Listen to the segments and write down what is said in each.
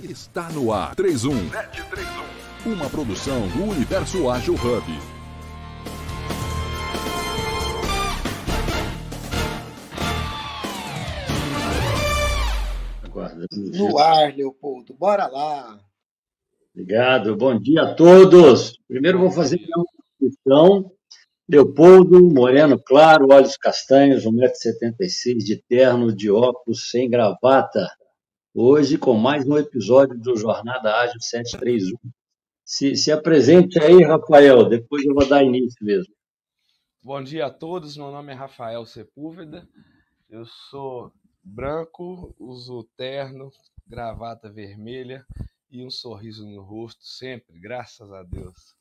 Está no ar 31. Uma produção do Universo Ágil Hub. Aguarda. No ar, Leopoldo. Bora lá. Obrigado. Bom dia a todos. Primeiro vou fazer uma introdução. Leopoldo, moreno claro, olhos castanhos, 1,76m de terno, de óculos, sem gravata. Hoje com mais um episódio do Jornada Ágil 731. Se, se apresente aí, Rafael, depois eu vou dar início mesmo. Bom dia a todos, meu nome é Rafael Sepúlveda, eu sou branco, uso terno, gravata vermelha e um sorriso no rosto sempre, graças a Deus.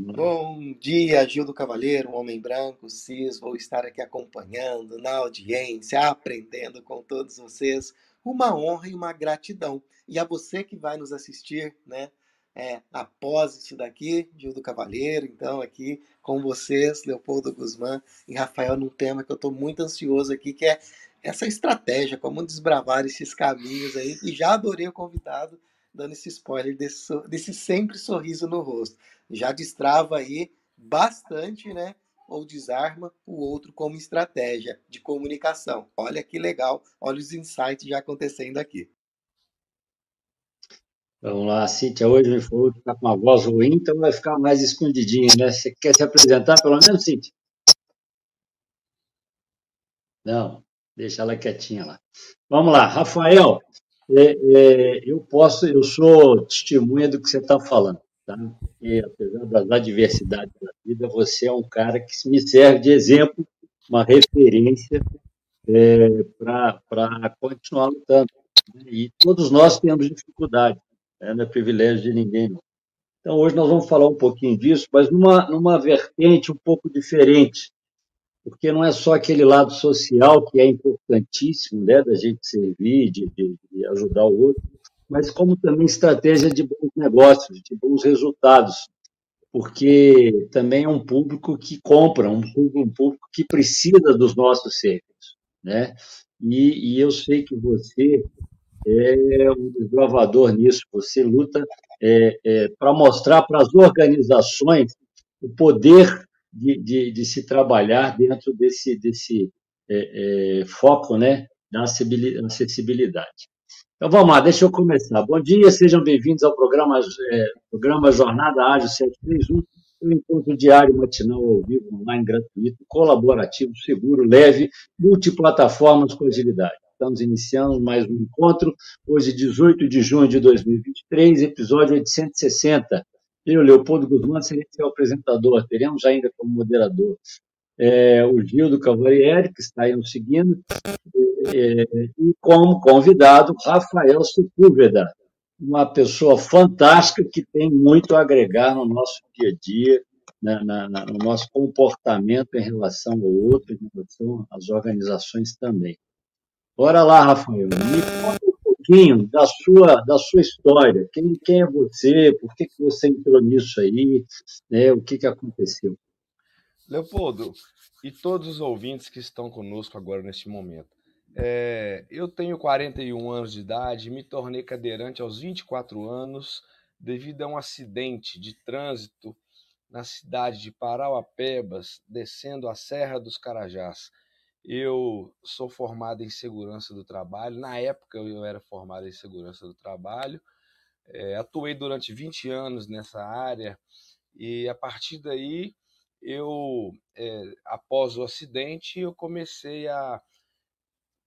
Bom dia, Gildo Cavaleiro, um homem branco, cis. Vou estar aqui acompanhando na audiência, aprendendo com todos vocês. Uma honra e uma gratidão. E a você que vai nos assistir, né? É, após isso daqui, Gildo Cavaleiro, então aqui com vocês, Leopoldo Guzmán e Rafael, num tema que eu estou muito ansioso aqui, que é essa estratégia, como desbravar esses caminhos aí. E já adorei o convidado, dando esse spoiler desse, desse sempre sorriso no rosto já destrava aí bastante, né? Ou desarma o outro como estratégia de comunicação. Olha que legal, olha os insights já acontecendo aqui. Vamos lá, Cíntia hoje me falou que está com uma voz ruim, então vai ficar mais escondidinha, né? Você quer se apresentar pelo menos, Cíntia? Não, deixa ela quietinha lá. Vamos lá, Rafael, é, é, eu posso, eu sou testemunha do que você está falando. Tá? E, apesar das adversidades da vida, você é um cara que me serve de exemplo, uma referência é, para continuar lutando. Né? E todos nós temos dificuldade, né? não é privilégio de ninguém. Não. Então, hoje nós vamos falar um pouquinho disso, mas numa, numa vertente um pouco diferente, porque não é só aquele lado social que é importantíssimo, né, da gente servir, de, de, de ajudar o outro, mas como também estratégia de bons negócios, de bons resultados, porque também é um público que compra, um público, um público que precisa dos nossos serviços, né? E, e, eu sei que você é um desbravador nisso, você luta é, é, para mostrar para as organizações o poder de, de, de, se trabalhar dentro desse, desse é, é foco né, da acessibilidade. Então vamos lá, deixa eu começar. Bom dia, sejam bem-vindos ao programa, é, programa Jornada Ágil 731, um encontro diário, matinal, ao vivo, online, gratuito, colaborativo, seguro, leve, multiplataformas com agilidade. Estamos iniciando mais um encontro, hoje, 18 de junho de 2023, episódio 860. Eu, Leopoldo Guzmán, serei seu apresentador, teremos ainda como moderador é, o Gildo Cavalieri, que está aí nos seguindo, é, e como convidado, Rafael Sepúlveda, uma pessoa fantástica que tem muito a agregar no nosso dia a dia, na, na, no nosso comportamento em relação ao outro, em relação às organizações também. Bora lá, Rafael, me conta pouquinho da sua, da sua história. Quem, quem é você? Por que, que você entrou nisso aí? Né? O que, que aconteceu? Leopoldo, e todos os ouvintes que estão conosco agora neste momento. É, eu tenho 41 anos de idade, me tornei cadeirante aos 24 anos devido a um acidente de trânsito na cidade de Parauapebas, descendo a Serra dos Carajás. Eu sou formado em segurança do trabalho, na época eu era formado em segurança do trabalho, é, atuei durante 20 anos nessa área. E a partir daí eu, é, após o acidente, eu comecei a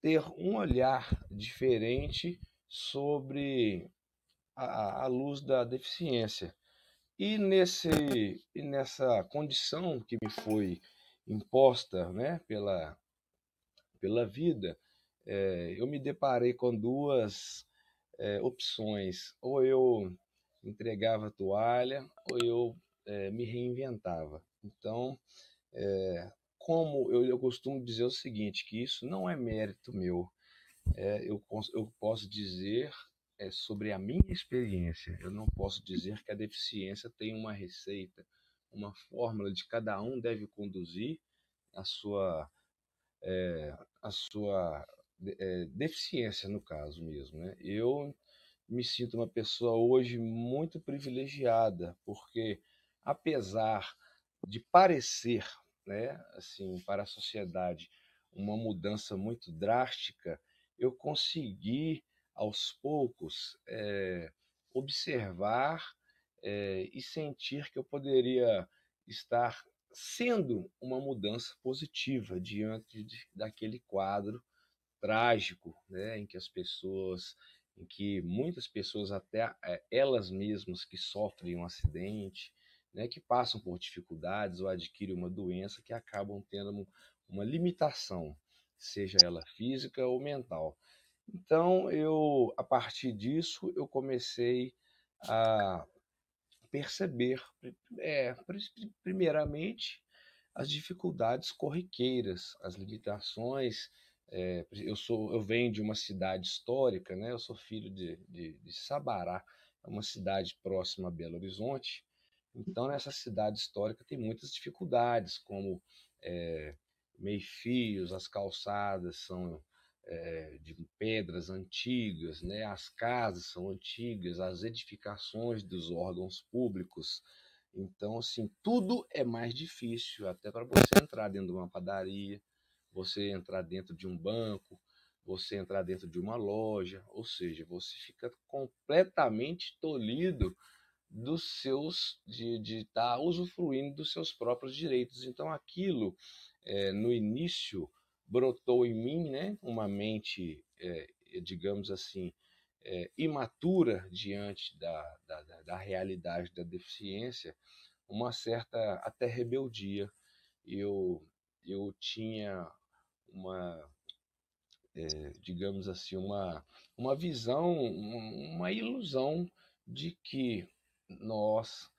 ter um olhar diferente sobre a, a luz da deficiência. E, nesse, e nessa condição que me foi imposta né, pela, pela vida, é, eu me deparei com duas é, opções. Ou eu entregava toalha, ou eu é, me reinventava. Então, como eu, eu, costumo dizer o seguinte, que isso não é mérito meu, é, eu, eu posso dizer é, sobre a minha experiência, eu não posso dizer que a deficiência tem uma receita, uma fórmula de cada um deve conduzir a sua, é, a sua é, deficiência, no caso mesmo. Né? Eu me sinto uma pessoa hoje muito privilegiada, porque apesar de parecer, né, assim, para a sociedade uma mudança muito drástica, eu consegui aos poucos é, observar é, e sentir que eu poderia estar sendo uma mudança positiva diante de, daquele quadro trágico, né, em que as pessoas, em que muitas pessoas até é, elas mesmas que sofrem um acidente, né, que passam por dificuldades ou adquirem uma doença que acabam tendo uma limitação, seja ela física ou mental. Então, eu, a partir disso, eu comecei a perceber, é, primeiramente, as dificuldades corriqueiras, as limitações. É, eu sou, eu venho de uma cidade histórica, né? Eu sou filho de, de, de Sabará, é uma cidade próxima a Belo Horizonte. Então, nessa cidade histórica tem muitas dificuldades, como é, meio-fios, as calçadas são é, de pedras antigas, né? as casas são antigas, as edificações dos órgãos públicos. Então, assim, tudo é mais difícil, até para você entrar dentro de uma padaria, você entrar dentro de um banco, você entrar dentro de uma loja, ou seja, você fica completamente tolhido dos seus de estar tá usufruindo dos seus próprios direitos. Então, aquilo é, no início brotou em mim, né, uma mente, é, digamos assim, é, imatura diante da, da, da, realidade da deficiência, uma certa até rebeldia. Eu, eu tinha uma, é, digamos assim, uma, uma visão, uma ilusão de que nós,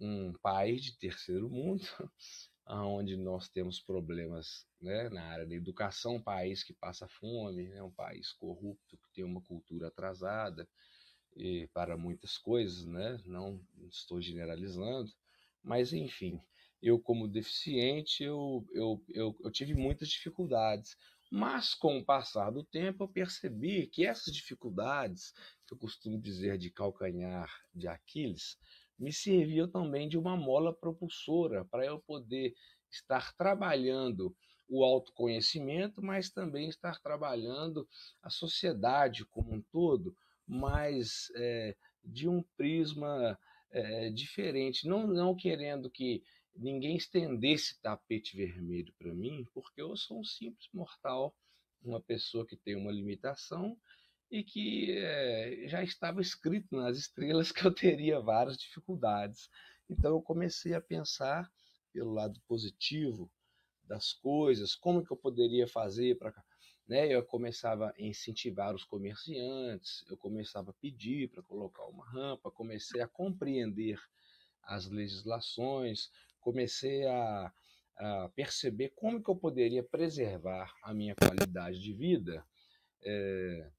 um país de terceiro mundo, onde nós temos problemas né, na área da educação, um país que passa fome, né, um país corrupto, que tem uma cultura atrasada e para muitas coisas, né, não estou generalizando, mas enfim, eu como deficiente, eu, eu, eu, eu tive muitas dificuldades, mas com o passar do tempo eu percebi que essas dificuldades, que eu costumo dizer de calcanhar de Aquiles, me serviu também de uma mola propulsora para eu poder estar trabalhando o autoconhecimento, mas também estar trabalhando a sociedade como um todo, mas é, de um prisma é, diferente, não, não querendo que ninguém estendesse tapete vermelho para mim, porque eu sou um simples mortal, uma pessoa que tem uma limitação e que é, já estava escrito nas estrelas que eu teria várias dificuldades. Então eu comecei a pensar pelo lado positivo das coisas, como que eu poderia fazer para né, eu começava a incentivar os comerciantes, eu começava a pedir para colocar uma rampa, comecei a compreender as legislações, comecei a, a perceber como que eu poderia preservar a minha qualidade de vida, é,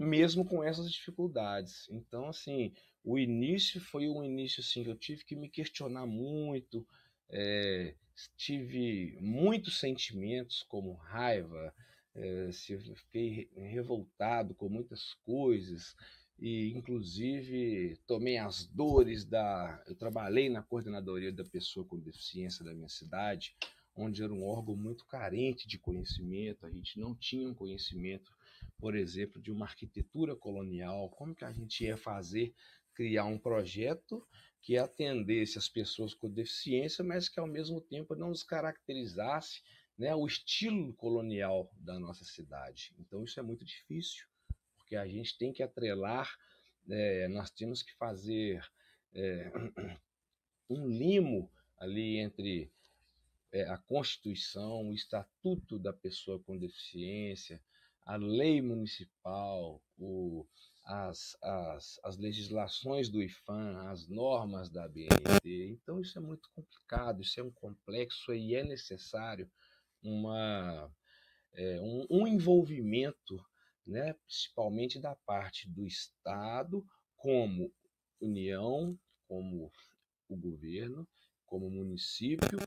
mesmo com essas dificuldades. Então, assim, o início foi um início assim, que eu tive que me questionar muito, é, tive muitos sentimentos como raiva, é, fiquei revoltado com muitas coisas e inclusive tomei as dores da eu trabalhei na coordenadoria da pessoa com deficiência da minha cidade onde era um órgão muito carente de conhecimento a gente não tinha um conhecimento por exemplo, de uma arquitetura colonial, como que a gente ia fazer, criar um projeto que atendesse as pessoas com deficiência, mas que ao mesmo tempo não descaracterizasse né, o estilo colonial da nossa cidade. Então isso é muito difícil, porque a gente tem que atrelar, é, nós temos que fazer é, um limo ali entre é, a Constituição, o Estatuto da Pessoa com Deficiência, a lei municipal, o, as, as, as legislações do IFAM, as normas da BNT. Então, isso é muito complicado, isso é um complexo e é necessário uma, é, um, um envolvimento, né, principalmente da parte do Estado, como União, como o governo, como município,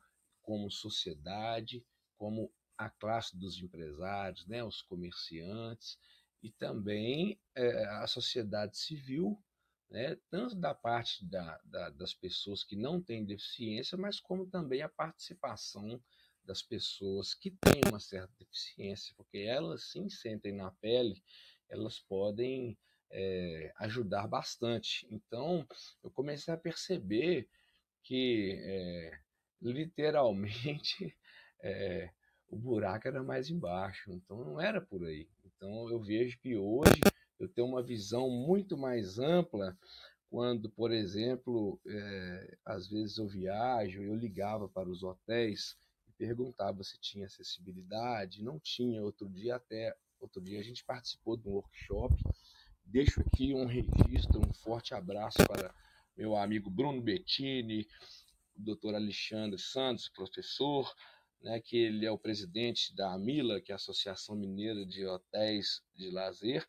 como sociedade, como a classe dos empresários, né, os comerciantes e também é, a sociedade civil, né, tanto da parte da, da, das pessoas que não têm deficiência, mas como também a participação das pessoas que têm uma certa deficiência, porque elas sim sentem na pele, elas podem é, ajudar bastante. Então, eu comecei a perceber que é, literalmente é, o buraco era mais embaixo, então não era por aí. Então eu vejo que hoje eu tenho uma visão muito mais ampla quando, por exemplo, é, às vezes eu viajo, eu ligava para os hotéis e perguntava se tinha acessibilidade, não tinha. Outro dia até outro dia a gente participou de um workshop. Deixo aqui um registro, um forte abraço para meu amigo Bruno Bettini, doutor Alexandre Santos, professor, né, que ele é o presidente da AMILA, que é a Associação Mineira de Hotéis de Lazer,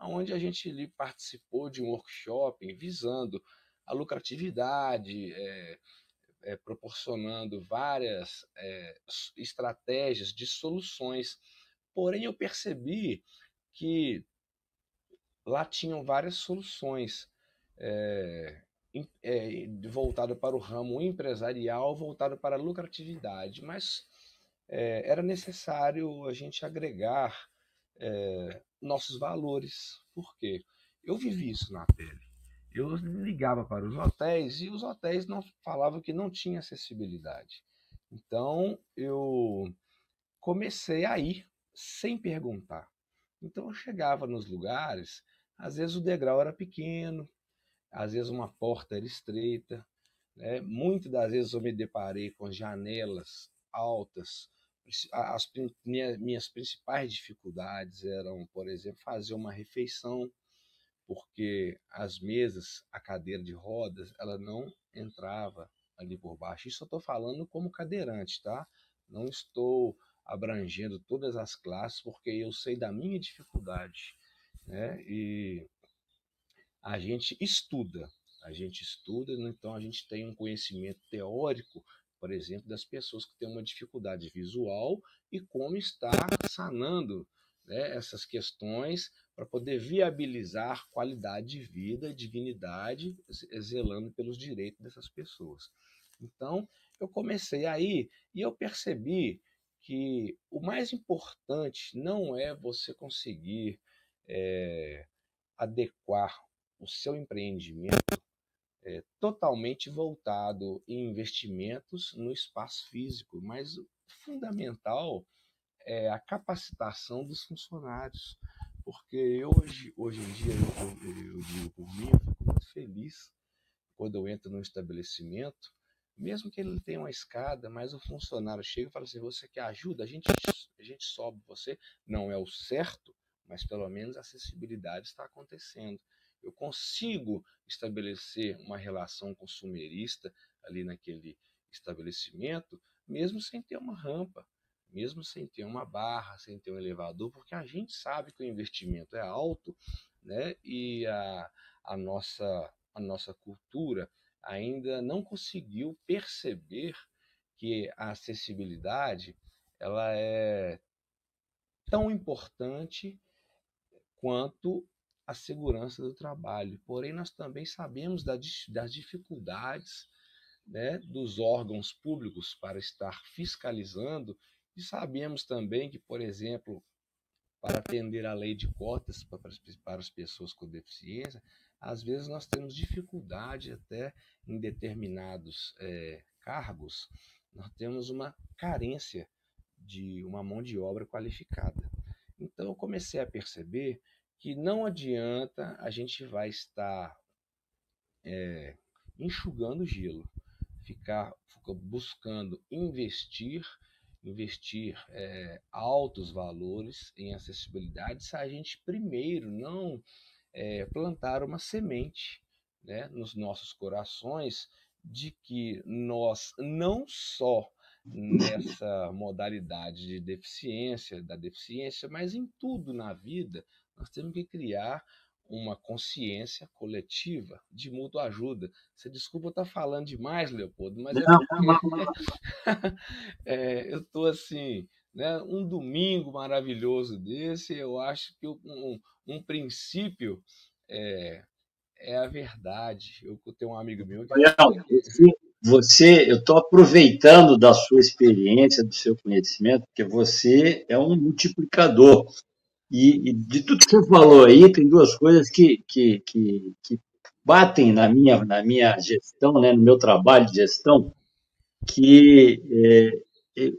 onde a gente ali participou de um workshop visando a lucratividade, é, é, proporcionando várias é, estratégias de soluções. Porém, eu percebi que lá tinham várias soluções. É, é, para o ramo empresarial, voltado para a lucratividade, mas é, era necessário a gente agregar é, nossos valores. Por quê? Eu vivi isso na pele. Eu ligava para os hotéis e os hotéis não falavam que não tinha acessibilidade. Então eu comecei a ir sem perguntar. Então eu chegava nos lugares, às vezes o degrau era pequeno, às vezes uma porta era estreita, né? Muitas das vezes eu me deparei com janelas altas. As minhas principais dificuldades eram, por exemplo, fazer uma refeição, porque as mesas, a cadeira de rodas, ela não entrava ali por baixo. Isso eu estou falando como cadeirante, tá? Não estou abrangendo todas as classes, porque eu sei da minha dificuldade, né? E a gente estuda, a gente estuda, então a gente tem um conhecimento teórico, por exemplo, das pessoas que têm uma dificuldade visual e como estar sanando né, essas questões para poder viabilizar qualidade de vida, dignidade, zelando pelos direitos dessas pessoas. Então, eu comecei aí e eu percebi que o mais importante não é você conseguir é, adequar o seu empreendimento é totalmente voltado em investimentos no espaço físico, mas fundamental é a capacitação dos funcionários, porque hoje, hoje em dia, eu, eu, eu digo por mim, eu fico muito feliz quando eu entro num estabelecimento, mesmo que ele tenha uma escada, mas o funcionário chega e fala assim, você quer ajuda? A gente, a gente sobe você, não é o certo, mas pelo menos a acessibilidade está acontecendo eu consigo estabelecer uma relação consumerista ali naquele estabelecimento, mesmo sem ter uma rampa, mesmo sem ter uma barra, sem ter um elevador, porque a gente sabe que o investimento é alto, né? E a, a nossa a nossa cultura ainda não conseguiu perceber que a acessibilidade ela é tão importante quanto a segurança do trabalho. Porém, nós também sabemos das dificuldades né, dos órgãos públicos para estar fiscalizando e sabemos também que, por exemplo, para atender a lei de cotas para as pessoas com deficiência, às vezes nós temos dificuldade até em determinados é, cargos, nós temos uma carência de uma mão de obra qualificada. Então eu comecei a perceber que não adianta a gente vai estar é, enxugando gelo, ficar, buscando investir, investir é, altos valores em acessibilidade se a gente primeiro não é, plantar uma semente né, nos nossos corações de que nós não só nessa modalidade de deficiência, da deficiência, mas em tudo na vida, nós temos que criar uma consciência coletiva de mútua ajuda. Você desculpa eu estar falando demais, Leopoldo, mas é não, é porque não, não. é, eu estou assim né, um domingo maravilhoso desse, eu acho que um, um princípio é, é a verdade. Eu tenho um amigo meu que. Você, eu estou aproveitando da sua experiência, do seu conhecimento, porque você é um multiplicador. E, e, de tudo que você falou aí, tem duas coisas que, que, que, que batem na minha, na minha gestão, né, no meu trabalho de gestão, que é,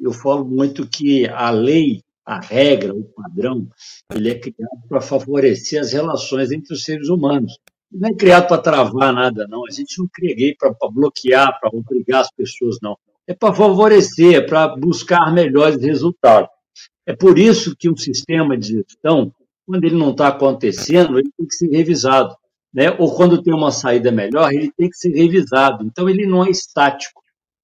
eu falo muito que a lei, a regra, o padrão, ele é criado para favorecer as relações entre os seres humanos. Não é criado para travar nada, não. A gente não cria para bloquear, para obrigar as pessoas, não. É para favorecer, é para buscar melhores resultados. É por isso que um sistema de gestão, quando ele não está acontecendo, ele tem que ser revisado. Né? Ou quando tem uma saída melhor, ele tem que ser revisado. Então, ele não é estático.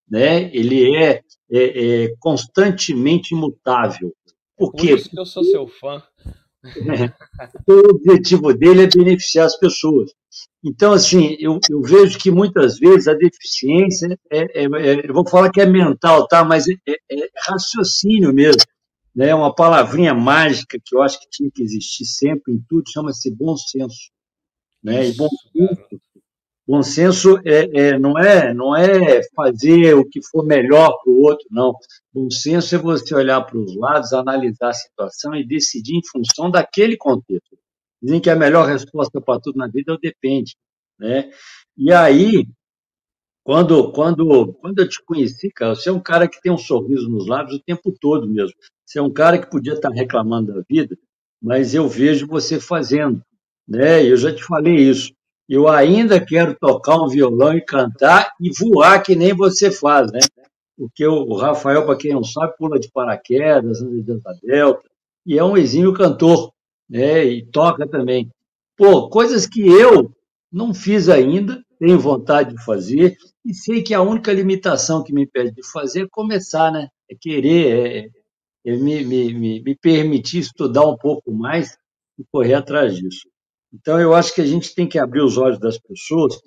Né? Ele é, é, é constantemente imutável. Por, por quê? isso que eu sou seu fã. o objetivo dele é beneficiar as pessoas. Então, assim, eu, eu vejo que muitas vezes a deficiência, é, é, é eu vou falar que é mental, tá? mas é, é, é raciocínio mesmo né, uma palavrinha mágica que eu acho que tinha que existir sempre em tudo, chama-se bom senso. Né? E bom senso, bom senso é, é, não, é, não é fazer o que for melhor para o outro, não. Bom senso é você olhar para os lados, analisar a situação e decidir em função daquele contexto. Dizem que a melhor resposta para tudo na vida é o depende. Né? E aí, quando, quando, quando eu te conheci, cara, você é um cara que tem um sorriso nos lábios o tempo todo mesmo. Você é um cara que podia estar reclamando da vida, mas eu vejo você fazendo. Né? Eu já te falei isso. Eu ainda quero tocar um violão e cantar e voar que nem você faz, né? Porque o Rafael, para quem não sabe, pula de paraquedas, anda de delta, e é um exímio cantor, né? E toca também. Pô, coisas que eu não fiz ainda, tenho vontade de fazer, e sei que a única limitação que me impede de fazer é começar, né? É querer, é, é me, me, me, permitir estudar um pouco mais e correr atrás disso. Então, eu acho que a gente tem que abrir os olhos das pessoas,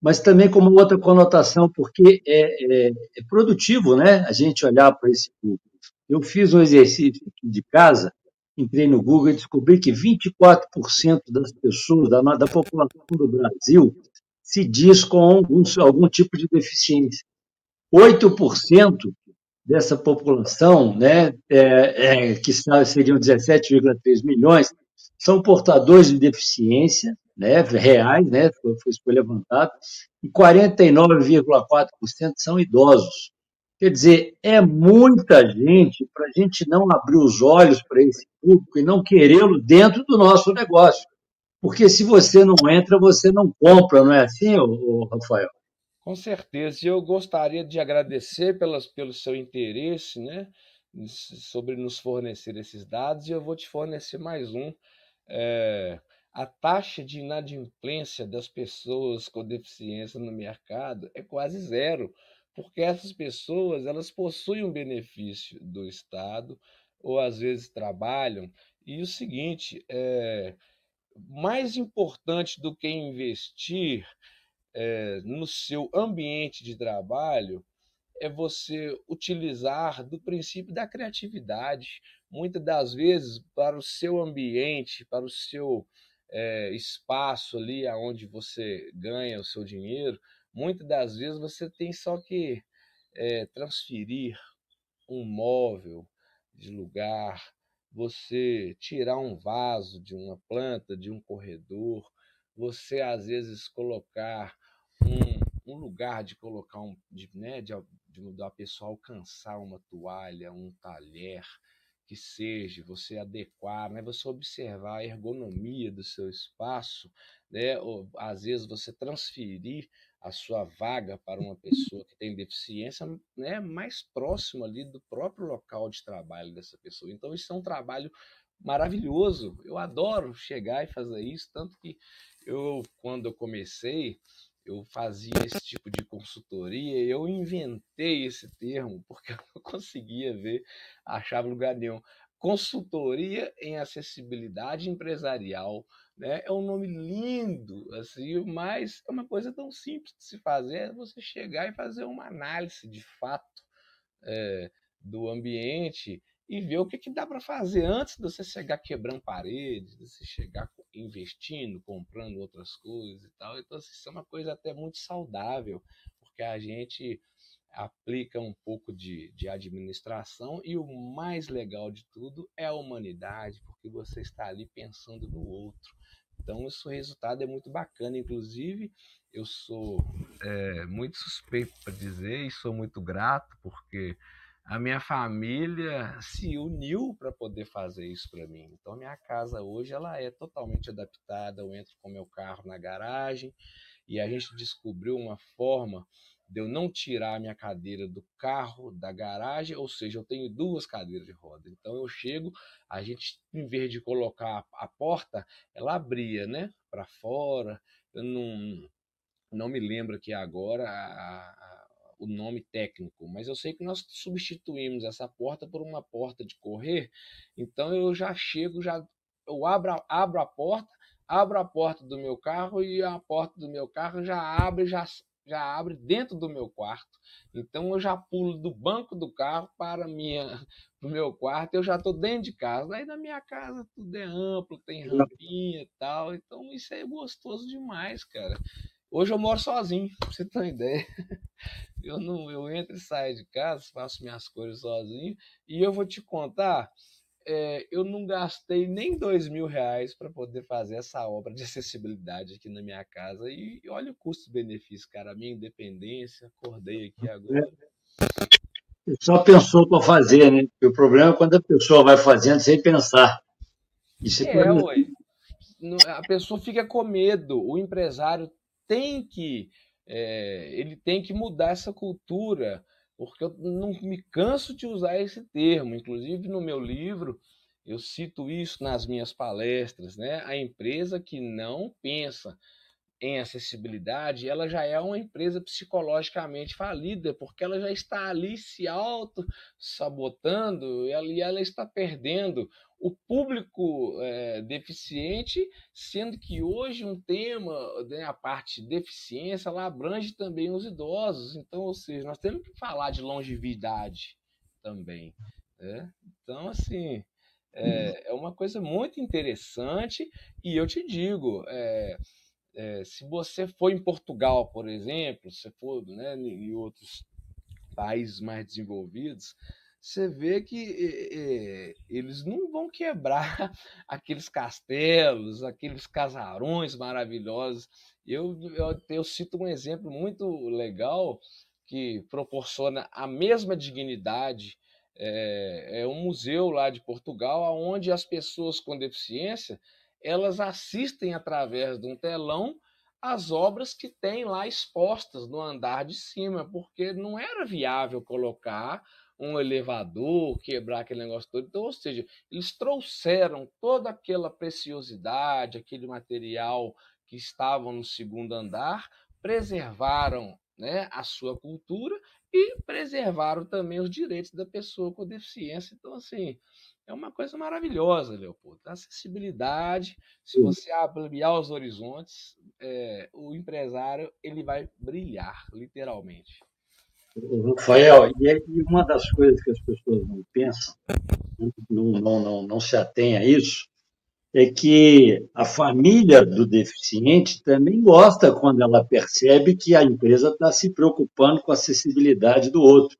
mas também como outra conotação, porque é, é, é produtivo né? a gente olhar para esse público. Eu fiz um exercício aqui de casa, entrei no Google e descobri que 24% das pessoas, da, da população do Brasil, se diz com algum, algum tipo de deficiência. 8% dessa população, né, é, é, que seriam 17,3 milhões, são portadores de deficiência né, reais, né, foi, foi levantado, e 49,4% são idosos. Quer dizer, é muita gente para a gente não abrir os olhos para esse público e não querê-lo dentro do nosso negócio. Porque se você não entra, você não compra, não é assim, Rafael? Com certeza. E eu gostaria de agradecer pelas, pelo seu interesse, né? Sobre nos fornecer esses dados, e eu vou te fornecer mais um. É, a taxa de inadimplência das pessoas com deficiência no mercado é quase zero, porque essas pessoas elas possuem um benefício do Estado, ou às vezes trabalham. E o seguinte, é, mais importante do que investir é, no seu ambiente de trabalho é você utilizar do princípio da criatividade. Muitas das vezes, para o seu ambiente, para o seu é, espaço ali aonde você ganha o seu dinheiro, muitas das vezes você tem só que é, transferir um móvel de lugar, você tirar um vaso de uma planta, de um corredor, você às vezes colocar um, um lugar de colocar um, de, né, de, de da pessoa alcançar uma toalha, um talher, que seja, você adequar, né? você observar a ergonomia do seu espaço, né? Ou, às vezes você transferir a sua vaga para uma pessoa que tem deficiência né, mais próximo ali do próprio local de trabalho dessa pessoa. Então, isso é um trabalho maravilhoso. Eu adoro chegar e fazer isso, tanto que eu, quando eu comecei, eu fazia esse tipo de consultoria, eu inventei esse termo porque eu não conseguia ver, achava lugar nenhum. Consultoria em acessibilidade empresarial né? É um nome lindo, assim, mas é uma coisa tão simples de se fazer, é você chegar e fazer uma análise de fato é, do ambiente e ver o que, que dá para fazer antes de você chegar quebrando paredes, de você chegar investindo, comprando outras coisas e tal. Então, assim, isso é uma coisa até muito saudável, porque a gente aplica um pouco de, de administração e o mais legal de tudo é a humanidade, porque você está ali pensando no outro. Então, esse resultado é muito bacana. Inclusive, eu sou é, muito suspeito para dizer e sou muito grato, porque a minha família se uniu para poder fazer isso para mim. Então, minha casa hoje ela é totalmente adaptada. Eu entro com meu carro na garagem e a gente descobriu uma forma de eu não tirar a minha cadeira do carro, da garagem, ou seja, eu tenho duas cadeiras de roda. Então eu chego, a gente, em vez de colocar a porta, ela abria, né, para fora. Eu não, não me lembro aqui agora a, a, o nome técnico, mas eu sei que nós substituímos essa porta por uma porta de correr. Então eu já chego, já eu abro, abro a porta, abro a porta do meu carro e a porta do meu carro já abre, já já abre dentro do meu quarto. Então eu já pulo do banco do carro para minha o meu quarto, eu já estou dentro de casa. Aí na minha casa tudo é amplo, tem rampinha e tal. Então isso é gostoso demais, cara. Hoje eu moro sozinho, pra você ter uma ideia. Eu não, eu entro e saio de casa, faço minhas coisas sozinho, e eu vou te contar, é, eu não gastei nem dois mil reais para poder fazer essa obra de acessibilidade aqui na minha casa. E olha o custo-benefício, cara. A minha independência, acordei aqui agora. Só pensou para fazer, né? Porque o problema é quando a pessoa vai fazendo sem pensar. Isso é, é ué. A pessoa fica com medo. O empresário tem que. É, ele tem que mudar essa cultura porque eu não me canso de usar esse termo. Inclusive, no meu livro, eu cito isso nas minhas palestras. Né? A empresa que não pensa em acessibilidade, ela já é uma empresa psicologicamente falida, porque ela já está ali se auto-sabotando e ela, ela está perdendo o público é, deficiente, sendo que hoje um tema, né, a parte de deficiência, ela abrange também os idosos. Então, ou seja, nós temos que falar de longevidade também. Né? Então, assim, é, é, uma coisa muito interessante e eu te digo, é, é, se você for em Portugal, por exemplo, se for né, em outros países mais desenvolvidos, você vê que é, eles não vão quebrar aqueles castelos, aqueles casarões maravilhosos. Eu, eu, eu cito um exemplo muito legal que proporciona a mesma dignidade. É, é um museu lá de Portugal, onde as pessoas com deficiência elas assistem através de um telão as obras que tem lá expostas no andar de cima, porque não era viável colocar um elevador, quebrar aquele negócio todo. Então, ou seja, eles trouxeram toda aquela preciosidade, aquele material que estava no segundo andar, preservaram né, a sua cultura e preservaram também os direitos da pessoa com deficiência. Então, assim, é uma coisa maravilhosa, Leopoldo. A acessibilidade, se você ampliar os horizontes, é, o empresário ele vai brilhar, literalmente. Rafael, e uma das coisas que as pessoas não pensam, não, não, não, não se atém a isso, é que a família do deficiente também gosta quando ela percebe que a empresa está se preocupando com a acessibilidade do outro.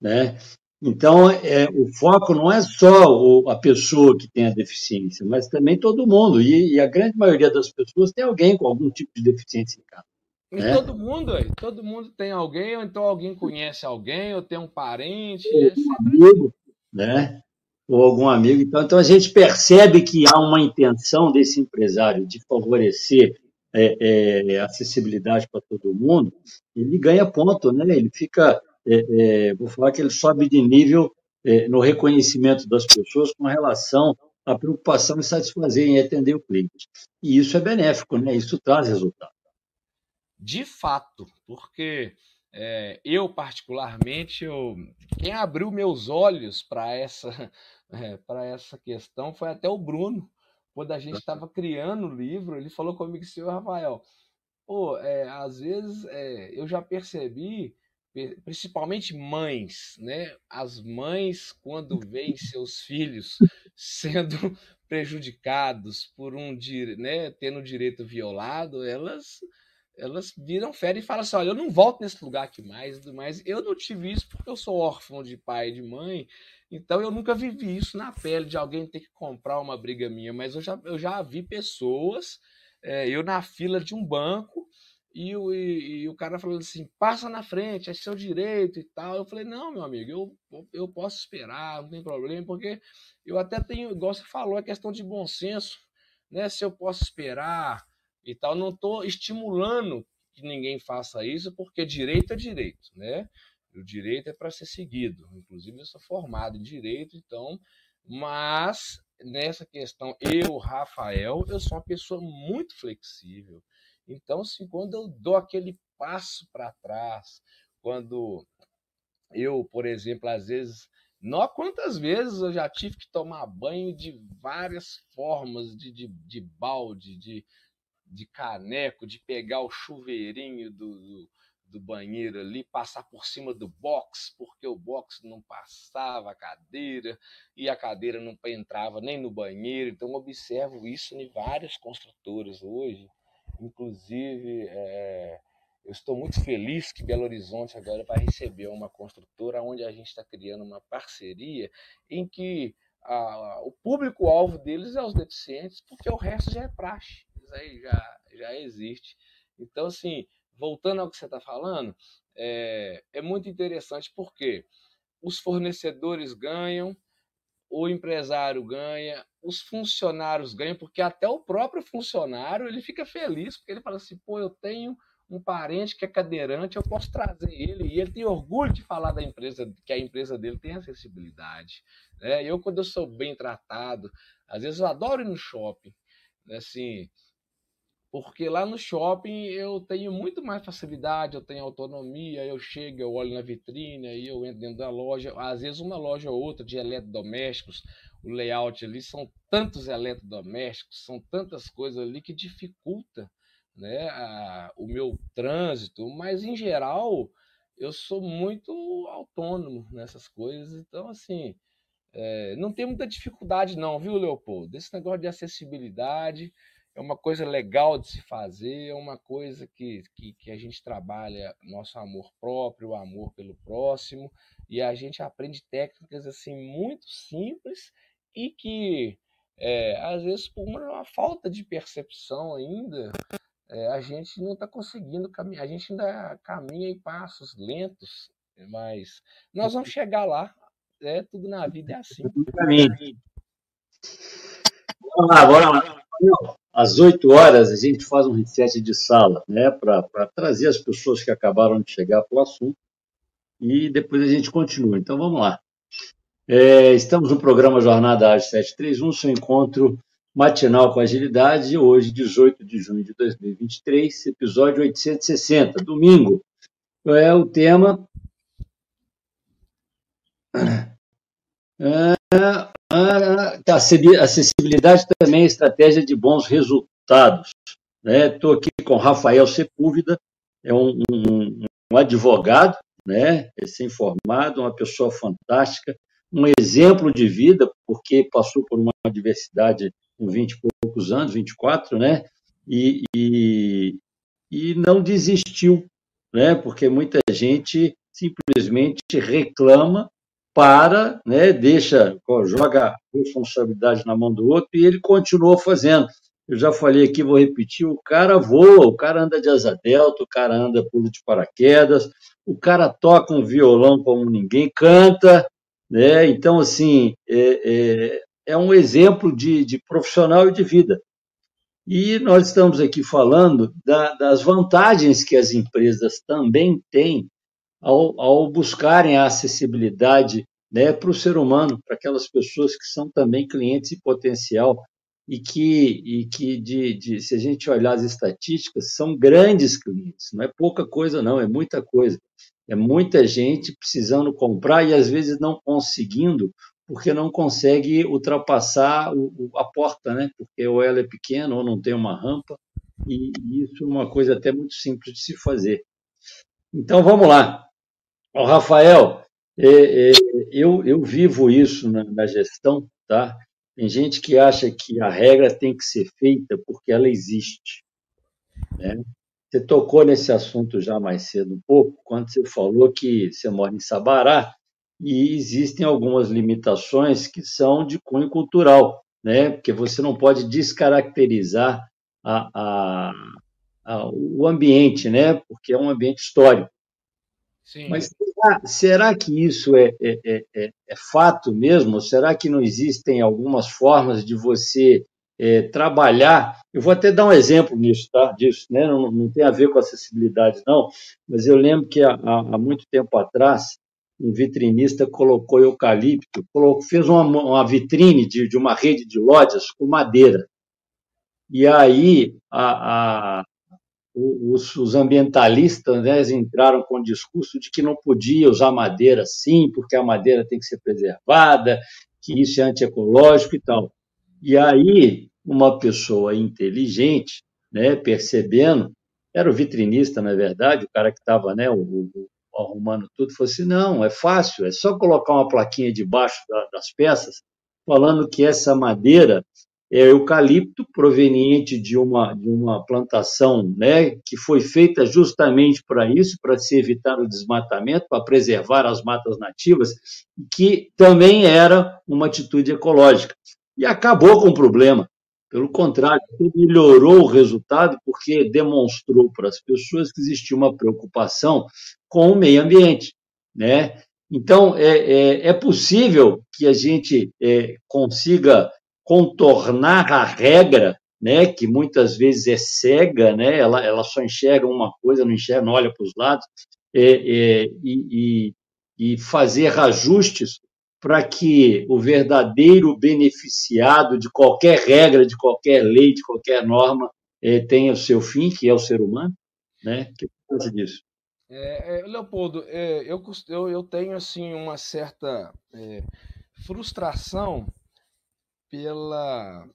Né? Então, é, o foco não é só o, a pessoa que tem a deficiência, mas também todo mundo. E, e, a grande maioria das pessoas tem alguém com algum tipo de deficiência em casa. E né? todo mundo, todo mundo tem alguém, ou então alguém conhece alguém, ou tem um parente. Ou é um amigo, né? Ou algum amigo. Então, então, a gente percebe que há uma intenção desse empresário de favorecer é, é, acessibilidade para todo mundo, ele ganha ponto, né? Ele fica, é, é vou falar que ele sobe de nível é, no reconhecimento das pessoas com relação à preocupação em satisfazer, em atender o cliente. E isso é benéfico, né? Isso traz resultado de fato, porque é, eu particularmente, eu, quem abriu meus olhos para essa, é, essa questão foi até o Bruno, quando a gente estava criando o livro, ele falou comigo, senhor Rafael, pô, é, às vezes é, eu já percebi principalmente mães, né? As mães, quando veem seus filhos sendo prejudicados por um, né, tendo o direito violado, elas elas viram férias e falam assim: olha, eu não volto nesse lugar aqui mais, mas eu não tive isso porque eu sou órfão de pai e de mãe, então eu nunca vivi isso na pele de alguém ter que comprar uma briga minha, mas eu já, eu já vi pessoas, é, eu na fila de um banco, e o, e, e o cara falando assim: passa na frente, é seu direito e tal. Eu falei: não, meu amigo, eu, eu posso esperar, não tem problema, porque eu até tenho, igual você falou, é questão de bom senso, né? Se eu posso esperar e tal. Não estou estimulando que ninguém faça isso, porque direito é direito, né? O direito é para ser seguido. Inclusive, eu sou formado em direito, então, mas nessa questão, eu, Rafael, eu sou uma pessoa muito flexível. Então, assim, quando eu dou aquele passo para trás, quando eu, por exemplo, às vezes não quantas vezes eu já tive que tomar banho de várias formas, de, de, de balde, de, de caneco, de pegar o chuveirinho do, do, do, banheiro ali, passar por cima do box, porque o box não passava a cadeira e a cadeira não entrava nem no banheiro. Então, observo isso em várias construtoras hoje. Inclusive, é, eu estou muito feliz que Belo Horizonte agora vai receber uma construtora onde a gente está criando uma parceria em que a, o público-alvo deles é os deficientes, porque o resto já é praxe aí já, já existe. Então, assim, voltando ao que você está falando, é, é muito interessante porque os fornecedores ganham, o empresário ganha, os funcionários ganham, porque até o próprio funcionário ele fica feliz, porque ele fala assim, pô, eu tenho um parente que é cadeirante, eu posso trazer ele, e ele tem orgulho de falar da empresa, que a empresa dele tem acessibilidade. Né? Eu, quando eu sou bem tratado, às vezes eu adoro ir no shopping, né? assim, porque lá no shopping eu tenho muito mais facilidade, eu tenho autonomia, eu chego, eu olho na vitrine, aí eu entro dentro da loja, às vezes uma loja ou outra de eletrodomésticos, o layout ali são tantos eletrodomésticos, são tantas coisas ali que dificulta né, a, o meu trânsito, mas em geral eu sou muito autônomo nessas coisas, então assim, é, não tem muita dificuldade não, viu Leopoldo? Esse negócio de acessibilidade, é uma coisa legal de se fazer, é uma coisa que, que, que, a gente trabalha nosso amor próprio, o amor pelo próximo, e a gente aprende técnicas assim muito simples e que é, às vezes por uma falta de percepção ainda é, a gente não está conseguindo caminhar, a gente ainda caminha em passos lentos, mas nós vamos chegar lá, é tudo na vida é assim. Vamos lá, bora lá às 8 horas a gente faz um reset de sala, né, para trazer as pessoas que acabaram de chegar para o assunto e depois a gente continua. Então vamos lá. É, estamos no programa Jornada Ágil 731, seu encontro matinal com agilidade, hoje, 18 de junho de 2023, episódio 860, domingo. É o tema. É, a acessibilidade também é estratégia de bons resultados. Estou né? aqui com Rafael Sepúlveda, é um, um, um advogado, né? recém-formado, uma pessoa fantástica, um exemplo de vida, porque passou por uma diversidade com 20 e poucos anos, 24, né? E, e, e não desistiu, né? porque muita gente simplesmente reclama para, né, deixa, joga a responsabilidade na mão do outro e ele continuou fazendo. Eu já falei aqui, vou repetir: o cara voa, o cara anda de asa delta, o cara anda pulo de paraquedas, o cara toca um violão como ninguém canta, né? Então, assim, é, é, é um exemplo de, de profissional e de vida. E nós estamos aqui falando da, das vantagens que as empresas também têm ao, ao buscarem a acessibilidade né, para o ser humano, para aquelas pessoas que são também clientes potencial e que, e que de, de, se a gente olhar as estatísticas, são grandes clientes, não é pouca coisa, não, é muita coisa. É muita gente precisando comprar e às vezes não conseguindo, porque não consegue ultrapassar o, a porta, né? Porque ou ela é pequena ou não tem uma rampa, e, e isso é uma coisa até muito simples de se fazer. Então vamos lá. Rafael, é, é, eu, eu vivo isso na, na gestão, tá? Tem gente que acha que a regra tem que ser feita porque ela existe. Né? Você tocou nesse assunto já mais cedo um pouco, quando você falou que você mora em Sabará e existem algumas limitações que são de cunho cultural, né? porque você não pode descaracterizar a, a, a, o ambiente, né? porque é um ambiente histórico. Sim. Mas será, será, que isso é, é, é, é, é fato mesmo? Será que não existem algumas formas de você é, trabalhar? Eu vou até dar um exemplo nisso, tá? Disso, né? Não, não tem a ver com acessibilidade, não. Mas eu lembro que há, há muito tempo atrás um vitrinista colocou eucalipto, colocou, fez uma, uma vitrine de, de, uma rede de lojas com madeira. E aí a, a, os, os ambientalistas né, entraram com o discurso de que não podia usar madeira sim, porque a madeira tem que ser preservada, que isso é antiecológico e tal. E aí, uma pessoa inteligente, né, percebendo, era o vitrinista, na verdade, o cara que estava né, arrumando tudo, falou assim: não, é fácil, é só colocar uma plaquinha debaixo da, das peças, falando que essa madeira é eucalipto proveniente de uma, de uma plantação né, que foi feita justamente para isso, para se evitar o desmatamento, para preservar as matas nativas, que também era uma atitude ecológica. E acabou com o problema. Pelo contrário, melhorou o resultado porque demonstrou para as pessoas que existia uma preocupação com o meio ambiente. Né? Então, é, é, é possível que a gente é, consiga contornar a regra, né, que muitas vezes é cega, né, ela, ela só enxerga uma coisa, não enxerga, não olha para os lados, é, é, e, e, e fazer ajustes para que o verdadeiro beneficiado de qualquer regra, de qualquer lei, de qualquer norma, é, tenha o seu fim, que é o ser humano. Né? Que acha disso? É, é, Leopoldo, é, eu, eu, eu, tenho assim uma certa é, frustração pela,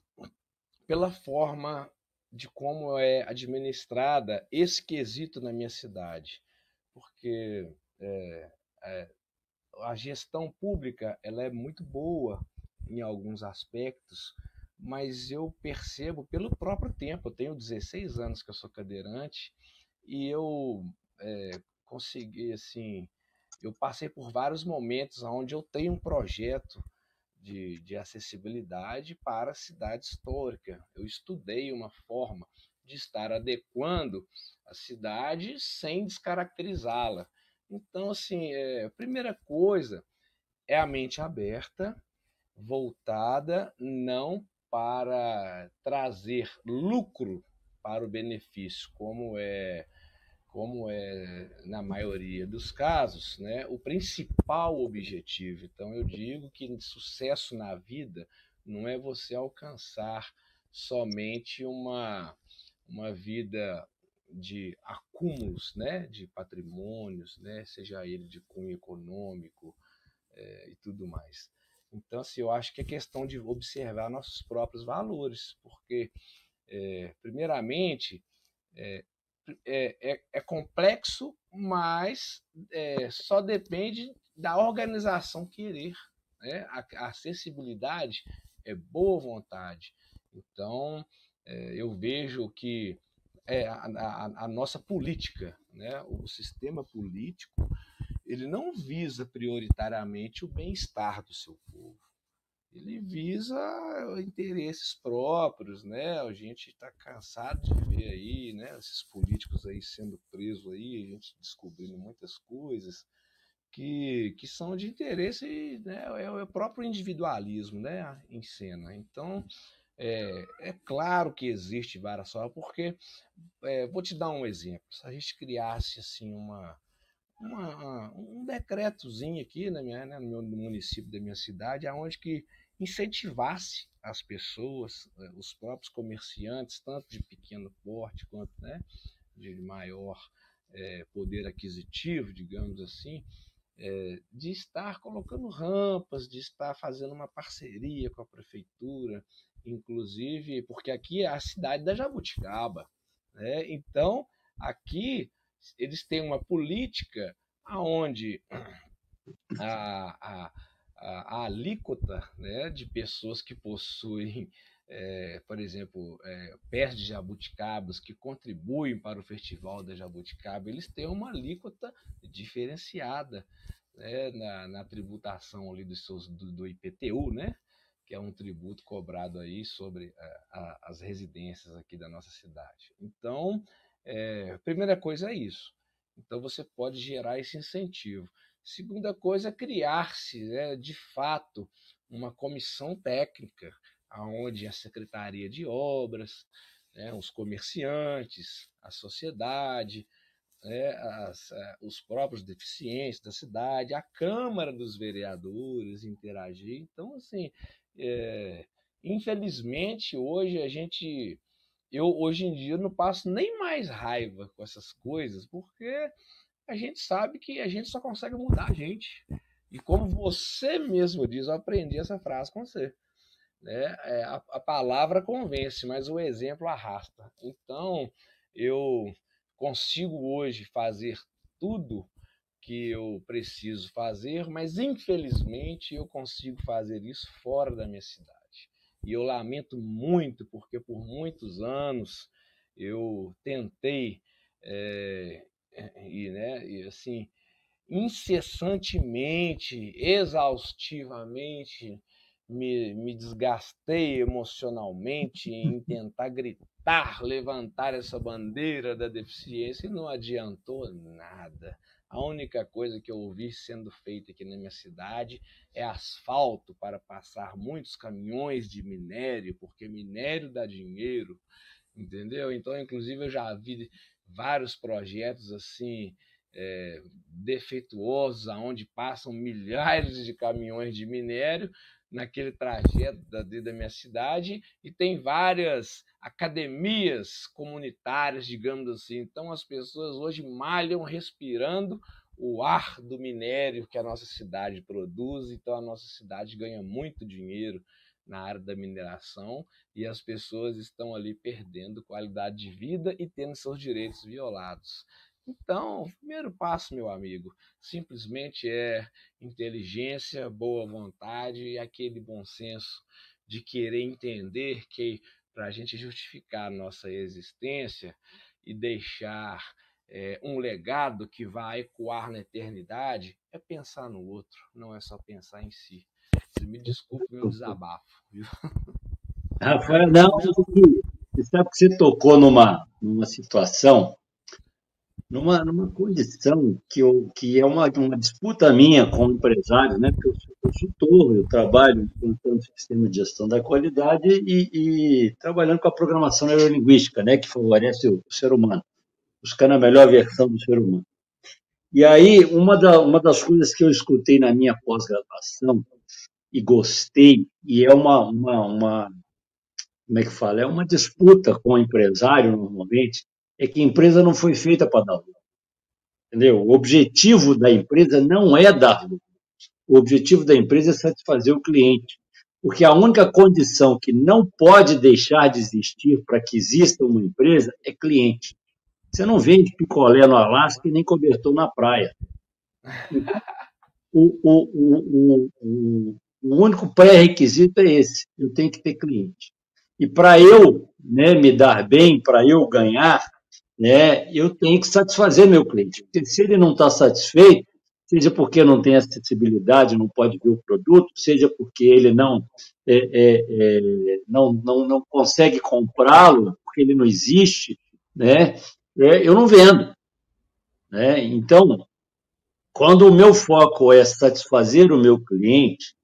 pela forma de como é administrada esse quesito na minha cidade, porque é, é, a gestão pública ela é muito boa em alguns aspectos, mas eu percebo pelo próprio tempo, eu tenho 16 anos que eu sou cadeirante e eu é, consegui assim, eu passei por vários momentos onde eu tenho um projeto de, de acessibilidade para a cidade histórica. Eu estudei uma forma de estar adequando a cidade sem descaracterizá-la. Então, assim, é, a primeira coisa é a mente aberta, voltada não para trazer lucro para o benefício, como é como é na maioria dos casos, né, o principal objetivo. Então, eu digo que sucesso na vida não é você alcançar somente uma, uma vida de acúmulos né, de patrimônios, né, seja ele de cunho econômico é, e tudo mais. Então, assim, eu acho que é questão de observar nossos próprios valores, porque, é, primeiramente, é, é, é, é complexo, mas é, só depende da organização querer. Né? A, a acessibilidade é boa vontade. Então, é, eu vejo que é, a, a, a, nossa política, né? o sistema político, ele não visa prioritariamente o bem-estar do seu povo ele visa interesses próprios, né? A gente está cansado de ver aí, né? Esses políticos aí sendo presos aí, a gente descobrindo muitas coisas que, que são de interesse, né? É, é o próprio individualismo, né? Em cena. Então, é, é claro que existe várias formas, porque é, vou te dar um exemplo. Se a gente criasse assim uma uma, um decretozinho aqui na minha, né, no município da minha cidade, aonde que incentivasse as pessoas, eh, os próprios comerciantes, tanto de pequeno porte quanto né, de maior é, poder aquisitivo, digamos assim, é, de estar colocando rampas, de estar fazendo uma parceria com a prefeitura, inclusive, porque aqui é a cidade da Jabuticaba. Né? Então, aqui eles têm uma política aonde a, a, a, alíquota né, de pessoas que possuem, é, por exemplo, é, pés de jabuticabas que contribuem para o Festival da Jabuticaba, eles têm uma alíquota diferenciada né, na, na, tributação ali dos seus, do, do, IPTU, né, que é um tributo cobrado aí sobre a, a, as residências aqui da nossa cidade. Então, é, a primeira coisa é isso. Então, você pode gerar esse incentivo. Segunda coisa criar-se, né, de fato, uma comissão técnica, onde a Secretaria de Obras, né, os comerciantes, a sociedade, né, as, eh, os próprios deficientes da cidade, a Câmara dos Vereadores interagir. Então, assim, é, infelizmente, hoje a gente. Eu, hoje em dia, não passo nem mais raiva com essas coisas, porque a gente sabe que a gente só consegue mudar a gente. E como você mesmo diz, eu aprendi essa frase com você. Né? É, a, a palavra convence, mas o exemplo arrasta. Então, eu consigo hoje fazer tudo que eu preciso fazer, mas infelizmente eu consigo fazer isso fora da minha cidade. E eu lamento muito, porque por muitos anos eu tentei é, e, né, e assim, incessantemente, exaustivamente, me, me desgastei emocionalmente em tentar gritar, levantar essa bandeira da deficiência e não adiantou nada. A única coisa que eu ouvi sendo feita aqui na minha cidade é asfalto para passar muitos caminhões de minério, porque minério dá dinheiro, entendeu? Então, inclusive, eu já vi vários projetos assim é, defeituosos, aonde passam milhares de caminhões de minério naquele trajeto da, da minha cidade e tem várias academias comunitárias, digamos assim. Então as pessoas hoje malham respirando o ar do minério que a nossa cidade produz, então a nossa cidade ganha muito dinheiro na área da mineração e as pessoas estão ali perdendo qualidade de vida e tendo seus direitos violados. Então, o primeiro passo, meu amigo, simplesmente é inteligência, boa vontade e aquele bom senso de querer entender que para a gente justificar nossa existência e deixar é, um legado que vai ecoar na eternidade, é pensar no outro, não é só pensar em si. Você me desculpe meu desabafo. Rafael, não, você sabe que você tocou numa, numa situação, numa, numa condição que, eu, que é uma, uma disputa minha com o empresário, né? porque eu sou consultor, eu trabalho implantando sistema de gestão da qualidade e, e, trabalhando com a programação neurolinguística, né? que favorece o, o ser humano, buscando a melhor versão do ser humano. E aí, uma, da, uma das coisas que eu escutei na minha pós-graduação e gostei, e é uma, uma, uma, como é que fala? É uma disputa com o empresário, normalmente, é que a empresa não foi feita para dar lucro. Entendeu? O objetivo da empresa não é dar lucro. O objetivo da empresa é satisfazer o cliente. Porque a única condição que não pode deixar de existir para que exista uma empresa é cliente. Você não vende picolé no Alasca e nem cobertor na praia. O, o, o, o, único pré-requisito é esse: eu tenho que ter cliente. E para eu né, me dar bem, para eu ganhar, né, eu tenho que satisfazer meu cliente. Porque se ele não está satisfeito, seja porque não tem acessibilidade, não pode ver o produto, seja porque ele não, é, é, é, não, não, não consegue comprá-lo, porque ele não existe, né, é, eu não vendo. Né? Então, quando o meu foco é satisfazer o meu cliente,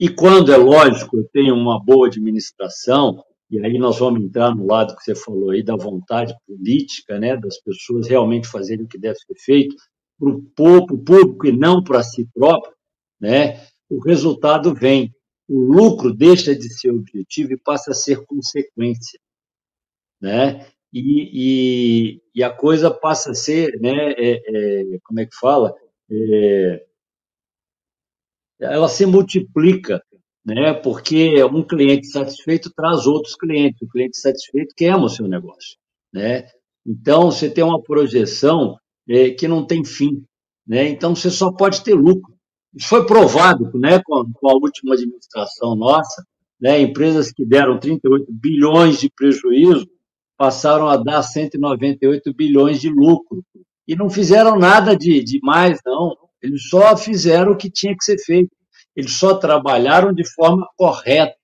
e quando é lógico, eu tenho uma boa administração, e aí nós vamos entrar no lado que você falou aí da vontade política, né, das pessoas realmente fazerem o que deve ser feito para o público e não para si próprio, né, o resultado vem. O lucro deixa de ser objetivo e passa a ser consequência, né? E, e, e a coisa passa a ser, né, é, é, como é que fala? É, ela se multiplica, né? Porque um cliente satisfeito traz outros clientes, o cliente satisfeito queima o seu negócio, né? Então você tem uma projeção é, que não tem fim, Né? Então, você só pode ter lucro. Isso foi provado né, com, com a última administração nossa. Né, empresas que deram 38 bilhões de prejuízo passaram a dar 198 bilhões de lucro. E não fizeram nada de, de mais, não. Eles só fizeram o que tinha que ser feito. Eles só trabalharam de forma correta,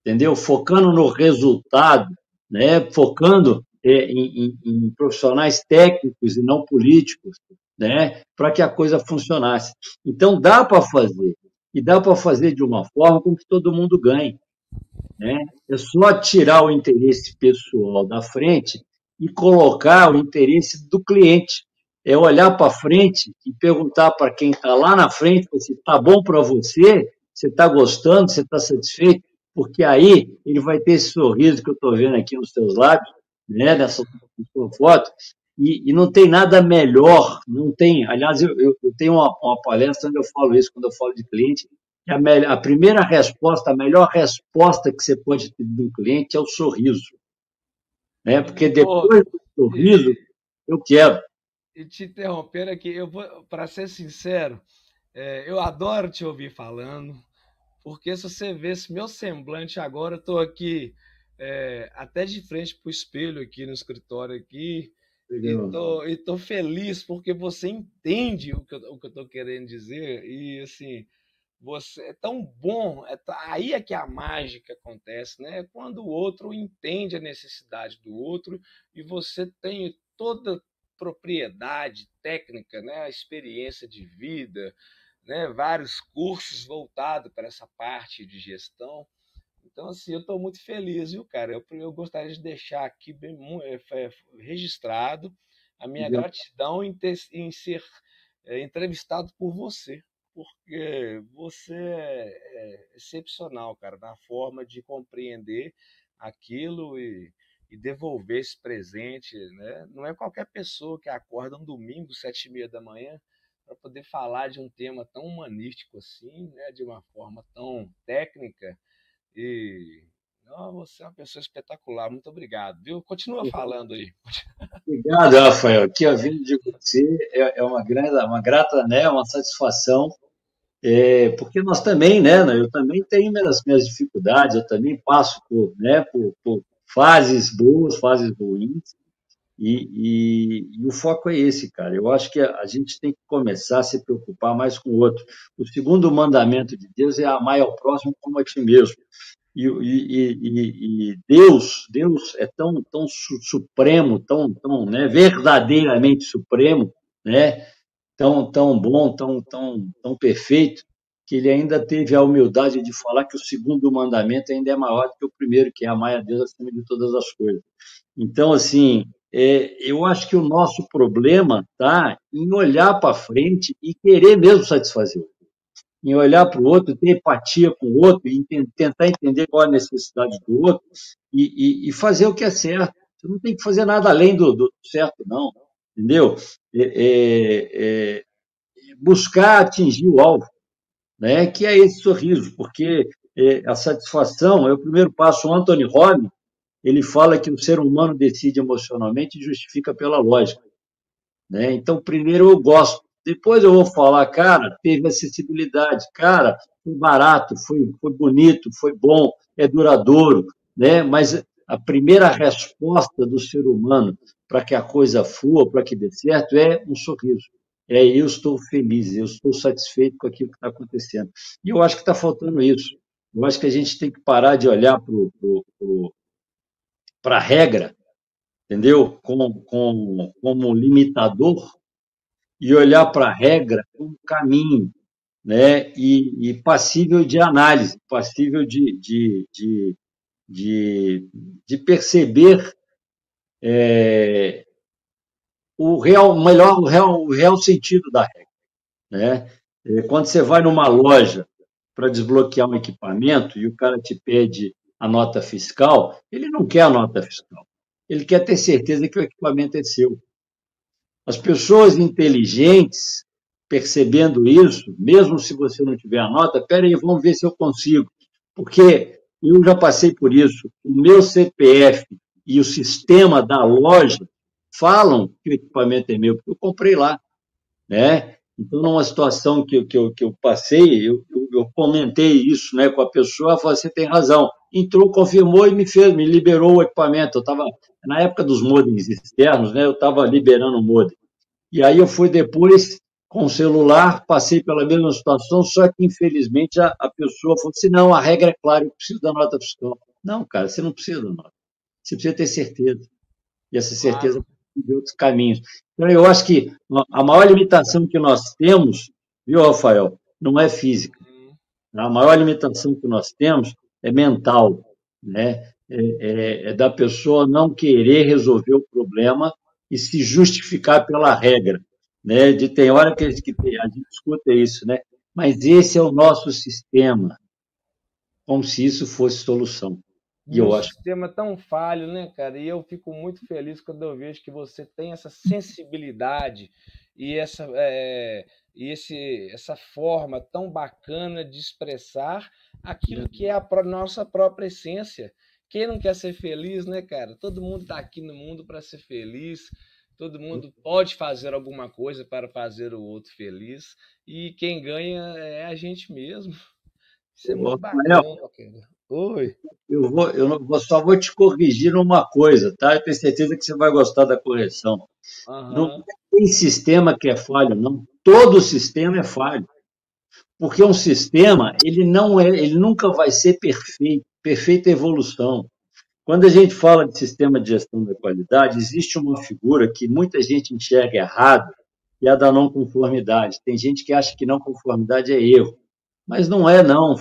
entendeu? Focando no resultado, né? focando é, em, em, em profissionais técnicos e não políticos, né? para que a coisa funcionasse. Então, dá para fazer. E dá para fazer de uma forma com que todo mundo ganhe. Né? É só tirar o interesse pessoal da frente e colocar o interesse do cliente é olhar para frente e perguntar para quem está lá na frente se está bom para você, você está gostando, você está satisfeito, porque aí ele vai ter esse sorriso que eu estou vendo aqui nos seus lábios, né, nessa sua foto, e, e, não tem nada melhor, não tem. Aliás, eu, eu, eu tenho uma, uma, palestra onde eu falo isso quando eu falo de cliente. Que a, me, a primeira resposta, a melhor resposta que você pode ter de um cliente é o sorriso. Né? Porque depois do sorriso, eu quero e te interromper aqui, eu vou, para ser sincero, é, eu adoro te ouvir falando, porque se você vê esse meu semblante agora, eu estou aqui é, até de frente para o espelho aqui no escritório aqui, Legal. e estou feliz porque você entende o que eu estou querendo dizer e assim você é tão bom, é, aí é que a mágica acontece, né? Quando o outro entende a necessidade do outro e você tem toda propriedade técnica, né, a experiência de vida, né, vários cursos voltados para essa parte de gestão. Então, assim, eu estou muito feliz, viu, cara? Eu, eu gostaria de deixar aqui bem, é, registrado a minha uhum. gratidão em, ter, em ser é, entrevistado por você, porque você é, é excepcional, cara, na forma de compreender aquilo e e devolver esse presente, né? Não é qualquer pessoa que acorda um domingo, sete e meia da manhã, para poder falar de um tema tão humanístico assim, né? De uma forma tão técnica e não, você é uma pessoa espetacular, muito obrigado, viu? Continua falando aí. Obrigado, Rafael. Aqui a vindo de você é, é uma grande, uma grata, né? Uma satisfação é, porque nós também, né, eu também tenho minhas, minhas dificuldades, eu também passo por, né, por, por, fases boas, fases ruins, e, e, e, o foco é esse, cara. Eu acho que a, gente tem que começar a se preocupar mais com o outro. O segundo mandamento de Deus é amar ao próximo como a ti mesmo. E, e Deus, Deus é tão, tão supremo, tão, tão né, verdadeiramente supremo, né, tão, tão bom, tão, tão, tão perfeito, que ele ainda teve a humildade de falar que o segundo mandamento ainda é maior do que o primeiro, que é amar a Deus acima de todas as coisas. Então, assim, é, eu acho que o nosso problema está em olhar para frente e querer mesmo satisfazer o outro. Em olhar para o outro, ter empatia com o outro, e tentar entender qual é a necessidade do outro e, e, e, fazer o que é certo. Você não tem que fazer nada além do, do certo, não. Entendeu? É, é, é buscar atingir o alvo né, que é esse sorriso, porque é, a satisfação é o primeiro passo. O Anthony Robbins, ele fala que o ser humano decide emocionalmente e justifica pela lógica. Né? Então, primeiro eu gosto, depois eu vou falar, cara, teve acessibilidade, cara, foi barato, foi, foi bonito, foi bom, é duradouro, né? mas a primeira resposta do ser humano para que a coisa flua, para que dê certo, é um sorriso é eu estou feliz, eu estou satisfeito com aquilo que está acontecendo. E eu acho que está faltando isso. Eu acho que a gente tem que parar de olhar para a regra, entendeu? Como, como, como limitador e olhar para a regra como caminho, né? E, e, passível de análise, passível de, de, de, de, de perceber é, o real, melhor, o real, o real sentido da regra. Né? Quando você vai numa loja para desbloquear um equipamento e o cara te pede a nota fiscal, ele não quer a nota fiscal. Ele quer ter certeza que o equipamento é seu. As pessoas inteligentes, percebendo isso, mesmo se você não tiver a nota, peraí, vamos ver se eu consigo. Porque eu já passei por isso. O meu CPF e o sistema da loja falam que o equipamento é meu, porque eu comprei lá. Né? Então, numa situação que, que, eu, que eu passei, eu, eu, eu comentei isso né, com a pessoa, falou, você tem razão. Entrou, confirmou e me fez, me liberou o equipamento. Eu estava, na época dos modems externos, né, eu estava liberando o modem. E aí eu fui depois com o celular, passei pela mesma situação, só que infelizmente a, a pessoa falou assim, não, a regra é clara, eu preciso da nota fiscal. Não, cara, você não precisa da nota. Você precisa ter certeza. E essa certeza de outros caminhos. Então, eu acho que a maior limitação que nós temos, viu, Rafael, não é física. A maior limitação que nós temos é mental, né? É, é, é da pessoa não querer resolver o problema e se justificar pela regra, né? De tem hora que, que a gente escuta isso, né? Mas esse é o nosso sistema, como se isso fosse solução. E um eu acho sistema tão falho, né, cara? E eu fico muito feliz quando eu vejo que você tem essa sensibilidade e essa é, e esse, essa forma tão bacana de expressar aquilo que é a nossa própria essência. Quem não quer ser feliz, né, cara? Todo mundo está aqui no mundo para ser feliz. Todo mundo pode fazer alguma coisa para fazer o outro feliz. E quem ganha é a gente mesmo. Isso é muito bacana, Oi. Eu, vou, eu só vou te corrigir numa coisa, tá? Eu tenho certeza que você vai gostar da correção. Uhum. Não tem sistema que é falho, não. Todo sistema é falho. Porque um sistema, ele não é, ele nunca vai ser perfeito, perfeita evolução. Quando a gente fala de sistema de gestão da qualidade, existe uma figura que muita gente enxerga errado, que é a da não conformidade. Tem gente que acha que não conformidade é erro. Mas não é, não.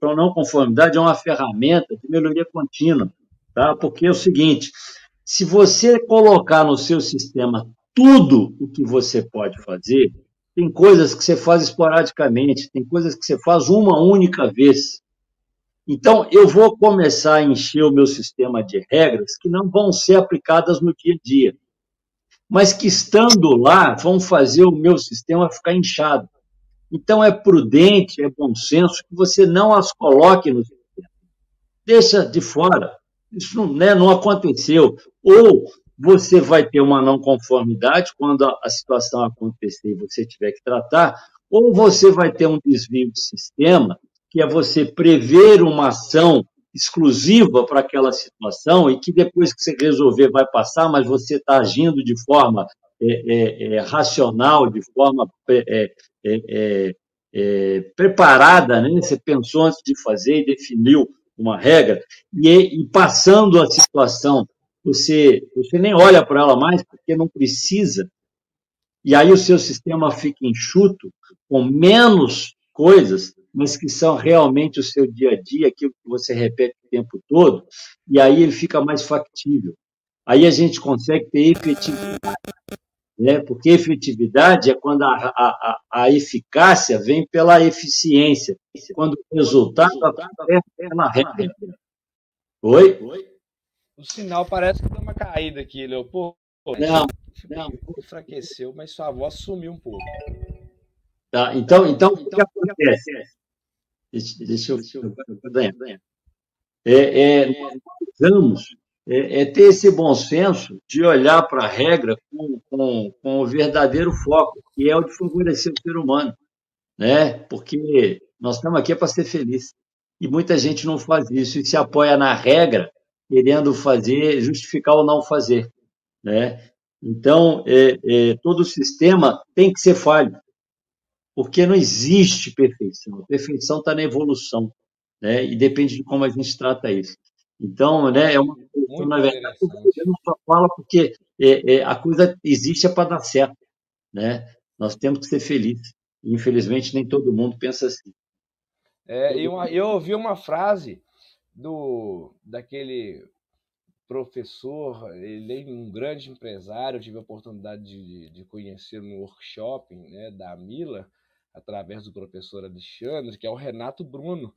Para não conformidade é uma ferramenta de melhoria contínua. Tá? Porque é o seguinte: se você colocar no seu sistema tudo o que você pode fazer, tem coisas que você faz esporadicamente, tem coisas que você faz uma única vez. Então, eu vou começar a encher o meu sistema de regras que não vão ser aplicadas no dia a dia, mas que estando lá vão fazer o meu sistema ficar inchado. Então, é prudente, é bom senso que você não as coloque no sistema. Deixa de fora. Isso não, né, não aconteceu. Ou você vai ter uma não conformidade quando a, situação acontecer e você tiver que tratar, ou você vai ter um desvio de sistema, que é você prever uma ação exclusiva para aquela situação e que depois que você resolver vai passar, mas você está agindo de forma é, é, é, racional, de forma é, é, é, preparada, né? você pensou antes de fazer e definiu uma regra, e, e passando a situação, você, você nem olha para ela mais porque não precisa, e aí o seu sistema fica enxuto, com menos coisas, mas que são realmente o seu dia a dia, aquilo que você repete o tempo todo, e aí ele fica mais factível. Aí a gente consegue ter efetividade né? porque efetividade é quando a, a, a eficácia vem pela eficiência, quando o resultado acontece pela regra. Oi? O sinal parece que deu uma caída aqui, Leopoldo. Não, não. Enfraqueceu, mas sua voz sumiu um pouco. Tá, então, então, o que acontece? Deixa, deixa eu. Deixa eu é, é, nós precisamos é, é ter esse bom senso de olhar para a regra com, com, com o verdadeiro foco, que é o de favorecer o ser humano, né? Porque nós estamos aqui para ser felizes. E muita gente não faz isso e se apoia na regra, querendo fazer, justificar ou não fazer, né? Então, é, é, todo o sistema tem que ser falho, porque não existe perfeição. A perfeição está na evolução, né? E depende de como a gente trata isso. Então, né, é uma coisa, na verdade, eu não só fala porque é, é, a coisa existe é para dar certo, né? Nós temos que ser felizes. Infelizmente, nem todo mundo pensa assim. É, eu, eu ouvi uma frase do daquele professor, ele é um grande empresário, eu tive a oportunidade de, de conhecer no workshop né, da Mila, através do professor Alexandre, que é o Renato Bruno.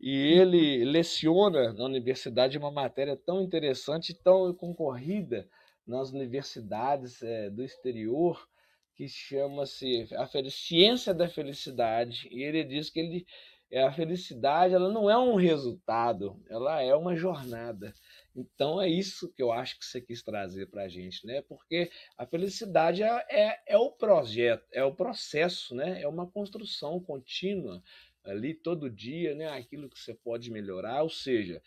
E ele leciona na universidade uma matéria tão interessante, tão concorrida nas universidades é, do exterior, que chama-se a ciência da felicidade. E ele diz que ele, a felicidade ela não é um resultado, ela é uma jornada. Então é isso que eu acho que você quis trazer para a gente, né? Porque a felicidade é, é, é, o projeto, é o processo, né? É uma construção contínua ali todo dia, né? Aquilo que você pode melhorar, ou seja,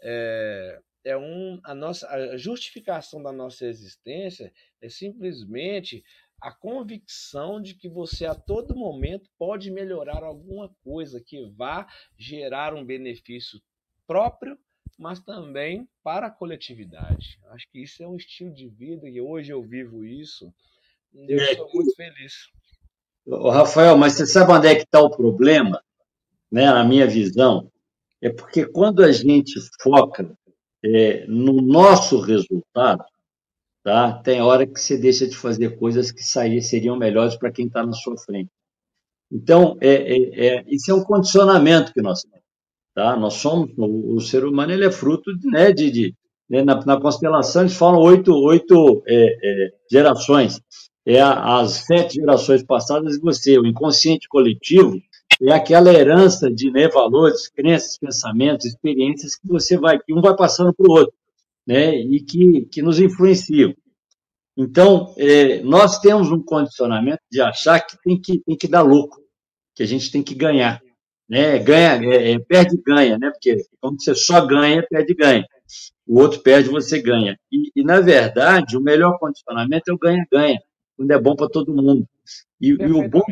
é, é um, a nossa a justificação da nossa existência é simplesmente a convicção de que você a todo momento pode melhorar alguma coisa que vá gerar um benefício próprio, mas também para a coletividade. Acho que isso é um estilo de vida e hoje eu vivo isso. Eu é. sou muito feliz. Ô, Rafael, mas você sabe onde é que está o problema? Né, na minha visão, é porque quando a gente foca é, no nosso resultado, tá? tem hora que você deixa de fazer coisas que sair, seriam melhores para quem está na sua frente. Então, é, é, é, isso é um condicionamento que nós temos. Tá? Nós somos, o, o ser humano ele é fruto de, né, de, de né, na, na, constelação eles falam oito, oito é, é, gerações. É as sete gerações passadas de você, o inconsciente coletivo, é aquela herança de né, valores, crenças, pensamentos, experiências que você vai, que um vai passando para o outro, né, e que, que nos influenciam. Então, é, nós temos um condicionamento de achar que tem que, tem que dar lucro, que a gente tem que ganhar. Né? Ganha, é, é, perde ganha, né? Porque quando você só ganha, perde ganha. O outro perde, você ganha. E, e na verdade, o melhor condicionamento é o ganha-ganha, quando é bom para todo mundo. E, e o bom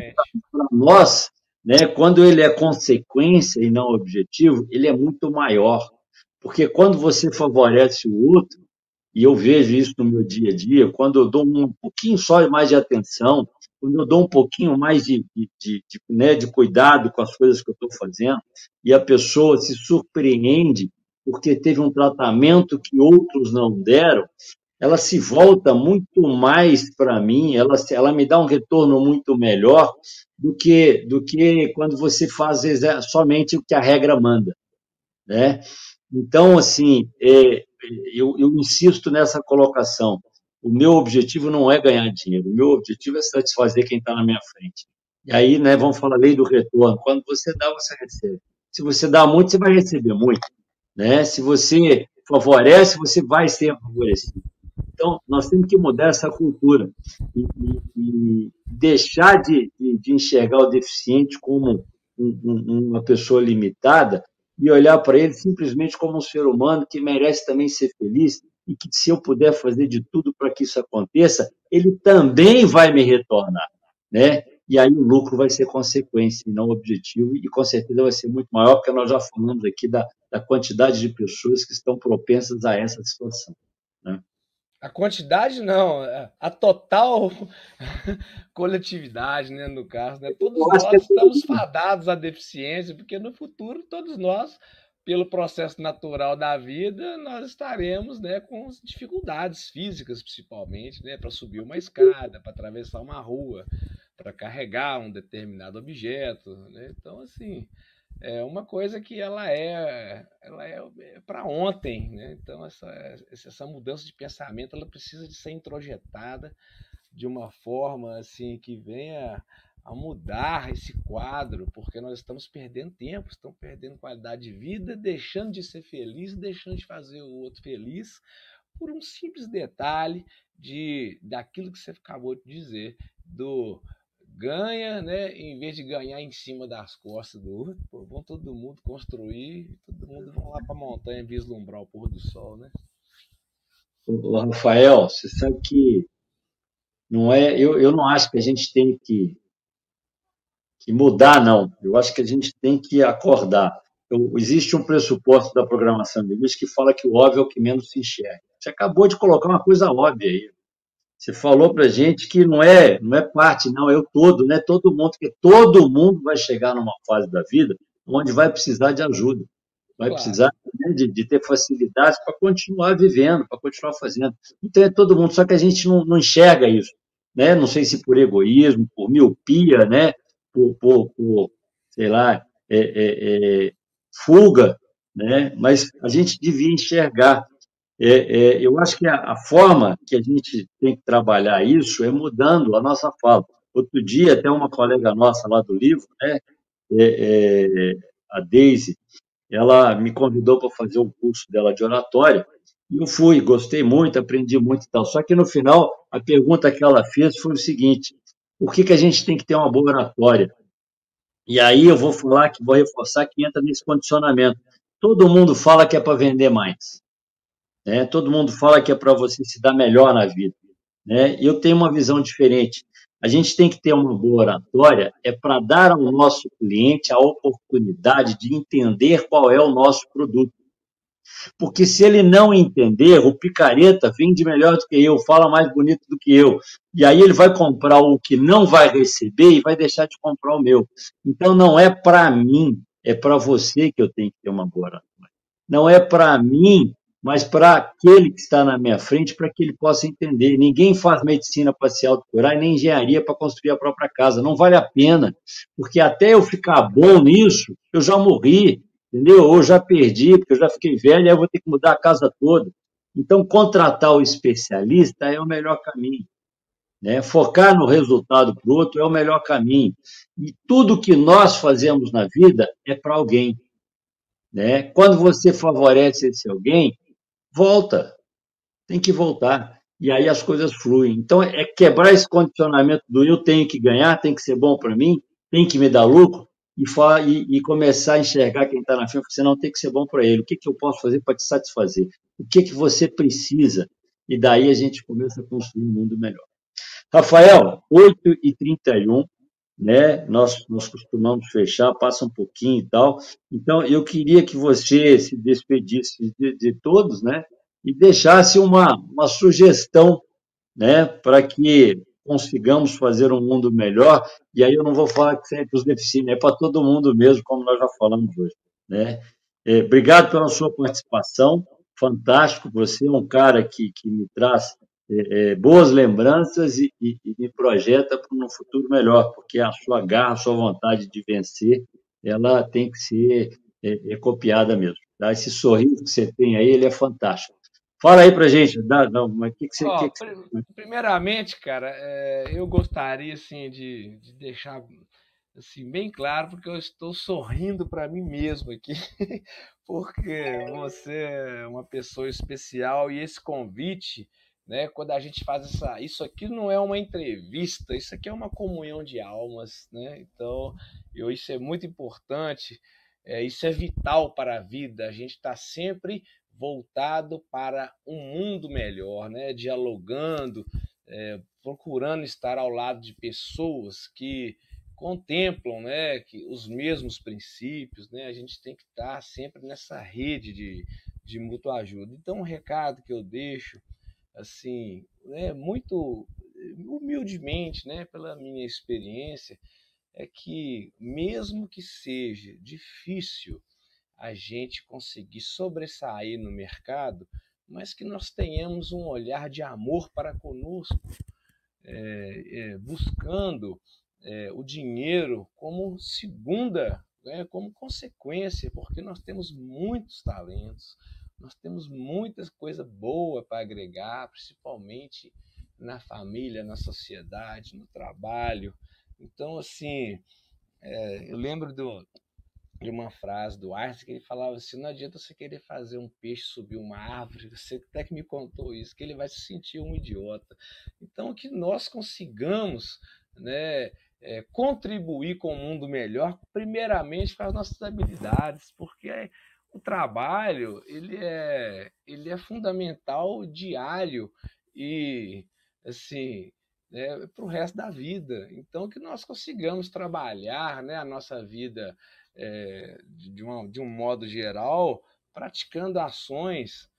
para nós né, quando ele é consequência e não objetivo, ele é muito maior. Porque quando você favorece o outro, e eu vejo isso no meu dia a dia, quando eu dou um pouquinho só mais de atenção, quando eu dou um pouquinho mais de, de, de, de né, de cuidado com as coisas que eu estou fazendo, e a pessoa se surpreende porque teve um tratamento que outros não deram, ela se volta muito mais para mim, ela, ela me dá um retorno muito melhor do que, do que quando você faz somente o que a regra manda. Né? Então, assim, é, eu, eu insisto nessa colocação. O meu objetivo não é ganhar dinheiro, o meu objetivo é satisfazer quem está na minha frente. E aí, né, vamos falar lei do retorno. Quando você dá, você recebe. Se você dá muito, você vai receber muito. Né? Se você favorece, você vai ser favorecido. Então, nós temos que mudar essa cultura e, e, e deixar de, de, de, enxergar o deficiente como um, um, uma pessoa limitada e olhar para ele simplesmente como um ser humano que merece também ser feliz e que, se eu puder fazer de tudo para que isso aconteça, ele também vai me retornar. Né? E aí o lucro vai ser consequência e não objetivo, e com certeza vai ser muito maior, porque nós já falamos aqui da, da quantidade de pessoas que estão propensas a essa situação. Né? A quantidade não, é, a total coletividade, né, no caso, né? Todos nós é estamos fadados à deficiência, porque no futuro todos nós, pelo processo natural da vida, nós estaremos, né, com dificuldades físicas, principalmente, né, para subir uma escada, para atravessar uma rua, para carregar um determinado objeto, né? Então, assim, é uma coisa que ela é, ela é, é para ontem, né? Então essa, essa mudança de pensamento ela precisa de ser introjetada de uma forma assim que venha a mudar esse quadro, porque nós estamos perdendo tempo, estamos perdendo qualidade de vida, deixando de ser feliz, deixando de fazer o outro feliz por um simples detalhe de daquilo que você acabou de dizer do ganha, né? Em vez de ganhar em cima das costas do outro, vão todo mundo construir, todo mundo vão lá para a montanha vislumbrar o pôr do sol, né? Rafael, você sabe que não é, eu, eu não acho que a gente tem que, que mudar, não. Eu acho que a gente tem que acordar. Eu, existe um pressuposto da programação de luz que fala que o óbvio é o que menos se enxerga. Você acabou de colocar uma coisa óbvia aí. Você falou para gente que não é, não é parte, não, é o todo, né? Todo mundo, que todo mundo vai chegar numa fase da vida onde vai precisar de ajuda, vai claro. precisar né, de, de, ter facilidades para continuar vivendo, para continuar fazendo. Então é todo mundo, só que a gente não, não enxerga isso, né? Não sei se por egoísmo, por miopia, né? Por, por, por sei lá, é, é, é, fuga, né? Mas a gente devia enxergar é, é, eu acho que a, a, forma que a gente tem que trabalhar isso é mudando a nossa fala. Outro dia, até uma colega nossa lá do livro, né, é, é a Daisy, ela me convidou para fazer um curso dela de oratória, E eu fui, gostei muito, aprendi muito e tal. Só que no final, a pergunta que ela fez foi o seguinte: por que, que a gente tem que ter uma boa oratória? E aí eu vou falar que vou reforçar que entra nesse condicionamento. Todo mundo fala que é para vender mais. Né? Todo mundo fala que é para você se dar melhor na vida. Né? Eu tenho uma visão diferente. A gente tem que ter uma boa oratória é para dar ao nosso cliente a oportunidade de entender qual é o nosso produto. Porque se ele não entender, o picareta vende melhor do que eu, fala mais bonito do que eu. E aí ele vai comprar o que não vai receber e vai deixar de comprar o meu. Então não é para mim, é para você que eu tenho que ter uma boa oratória. Não é para mim mas para aquele que está na minha frente, para que ele possa entender. Ninguém faz medicina para se autocurar e nem engenharia para construir a própria casa. Não vale a pena, porque até eu ficar bom nisso, eu já morri, entendeu? Ou já perdi, porque eu já fiquei velho, aí eu vou ter que mudar a casa toda. Então, contratar o especialista é o melhor caminho. Né? Focar no resultado para o outro é o melhor caminho. E tudo que nós fazemos na vida é para alguém. Né? Quando você favorece esse alguém, volta. Tem que voltar. E aí as coisas fluem. Então, é quebrar esse condicionamento do eu tenho que ganhar, tem que ser bom para mim, tem que me dar lucro, e, e, e começar a enxergar quem está na frente, você não tem que ser bom para ele. O que, que eu posso fazer para te satisfazer? O que, que você precisa? E daí a gente começa a construir um mundo melhor. Rafael, 8h31, né? Nós, nós costumamos fechar, passa um pouquinho e tal. Então, eu queria que você se despedisse de, de todos, né? E deixasse uma, uma sugestão, né? Para que consigamos fazer um mundo melhor. E aí eu não vou falar que para os deficientes, é para todo mundo mesmo, como nós já falamos hoje, né? É, obrigado pela sua participação, fantástico. Você é um cara que, que me traz é, é, boas lembranças e, e, e me projeta para um futuro melhor, porque a sua garra, a sua vontade de vencer, ela tem que ser é, é copiada mesmo. Tá? Esse sorriso que você tem aí, ele é fantástico. Fala aí para gente, dá, não, mas que que você, oh, que que você... Primeiramente, cara, é, eu gostaria assim de, de deixar assim bem claro porque eu estou sorrindo para mim mesmo aqui, porque você é uma pessoa especial e esse convite né? Quando a gente faz essa, isso aqui não é uma entrevista, isso aqui é uma comunhão de almas, né? Então, eu, isso é muito importante, é, isso é vital para a vida. A gente está sempre voltado para um mundo melhor, né? Dialogando, é, procurando estar ao lado de pessoas que contemplam, né? Que os mesmos princípios, né? A gente tem que estar sempre nessa rede de, de mútua ajuda. Então, um recado que eu deixo assim, né, muito humildemente, né, pela minha experiência, é que mesmo que seja difícil a gente conseguir sobressair no mercado, mas que nós tenhamos um olhar de amor para conosco, é, é, buscando é, o dinheiro como segunda, né, como consequência, porque nós temos muitos talentos, nós temos muitas coisas boas para agregar, principalmente na família, na sociedade, no trabalho. Então, assim, é, eu lembro do, de uma frase do Einstein que ele falava assim: não adianta você querer fazer um peixe subir uma árvore, você até que me contou isso, que ele vai se sentir um idiota. Então, que nós consigamos, né? É, contribuir com um mundo melhor, primeiramente com as nossas habilidades, porque o trabalho ele é, ele é fundamental diário e assim né, para o resto da vida. Então que nós consigamos trabalhar né, a nossa vida é, de, uma, de um modo geral, praticando ações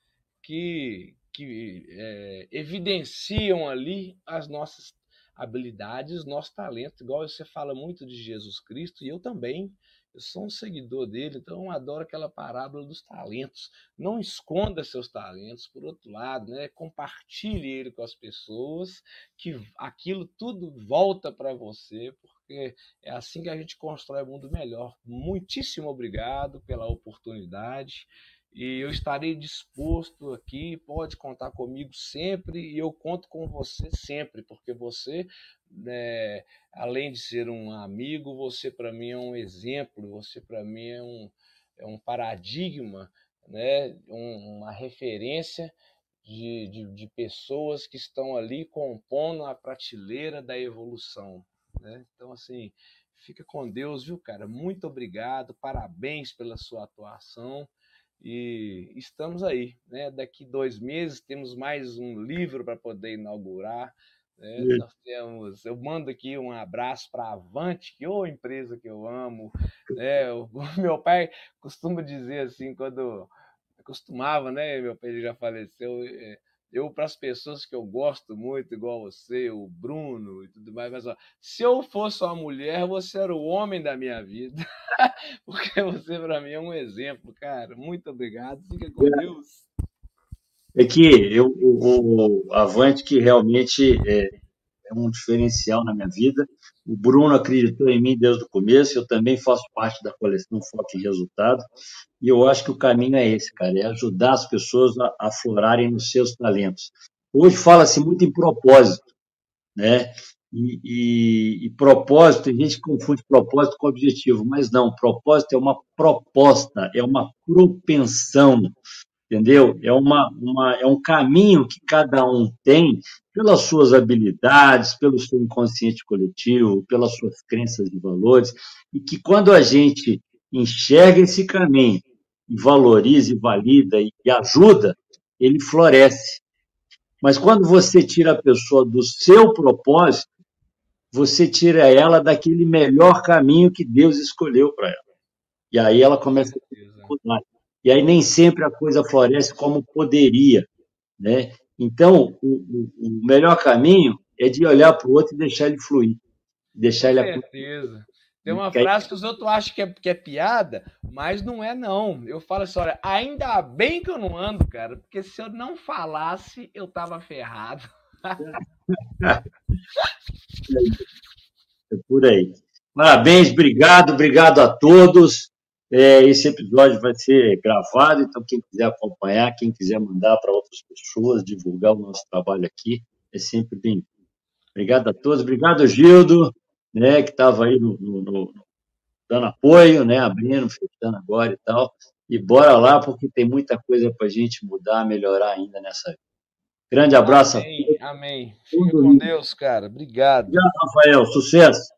que, que é, evidenciam ali as nossas habilidades, nosso talento, igual você fala muito de Jesus Cristo, e eu também. Eu sou um seguidor dele, então eu adoro aquela parábola dos talentos. Não esconda seus talentos, por outro lado, né? compartilhe ele com as pessoas, que aquilo tudo volta para você, porque é assim que a gente constrói um mundo melhor. Muitíssimo obrigado pela oportunidade e eu estarei disposto aqui, pode contar comigo sempre e eu conto com você sempre, porque você, né, além de ser um amigo, você para mim é um exemplo, você para mim é um, é um paradigma né, um, uma referência de, de, de, pessoas que estão ali compondo a prateleira da evolução. Né? Então, assim, fica com Deus, viu, cara? Muito obrigado, parabéns pela sua atuação e estamos aí, né? Daqui dois meses temos mais um livro para poder inaugurar. Né? Nós temos, eu mando aqui um abraço para a Avante, que é uma empresa que eu amo. Né? O, meu pai costuma dizer assim, quando costumava, né? Meu pai já faleceu. É, eu, para as pessoas que eu gosto muito, igual você, o Bruno e tudo mais, mas ó, se eu fosse uma mulher, você era o homem da minha vida. Porque você, para mim, é um exemplo, cara. Muito obrigado. Fica com Deus. É que eu, o, o Avante, que realmente é, é um diferencial na minha vida. O Bruno acreditou em mim desde o começo, eu também faço parte da coleção Foco em Resultado, e eu acho que o caminho é esse, cara, é ajudar as pessoas a aflorarem nos seus talentos. Hoje fala-se muito em propósito, né? E, e, e, propósito, tem gente confunde propósito com objetivo, mas não, propósito é uma proposta, é uma propensão, entendeu? É, uma, uma, é um caminho que cada um tem pelas suas habilidades, pelo seu inconsciente coletivo, pelas suas crenças e valores, e que quando a gente enxerga esse caminho e valoriza e valida e ajuda, ele floresce. Mas quando você tira a pessoa do seu propósito, você tira ela daquele melhor caminho que Deus escolheu para ela. E aí ela começa a mudar. E aí nem sempre a coisa floresce como poderia, né? Então, o, o melhor caminho é de olhar para o outro e deixar ele fluir. Deixar ele Com certeza. Tem uma frase que os outros acham que é, que é piada, mas não é, não. Eu falo assim: olha, ainda bem que eu não ando, cara, porque se eu não falasse, eu tava ferrado. é por aí. Parabéns, obrigado, obrigado a todos. É, esse episódio vai ser gravado, então quem quiser acompanhar, quem quiser mandar para outras pessoas, divulgar o nosso trabalho aqui, é sempre bem-vindo. Obrigado a todos, obrigado, Gildo, né, que estava aí no, no, no, dando apoio, né, abrindo, fechando agora e tal. E bora lá, porque tem muita coisa para a gente mudar, melhorar ainda nessa vida. Grande abraço amém. Amém. Fica com Deus, cara. Obrigado. Obrigado, Rafael. Sucesso.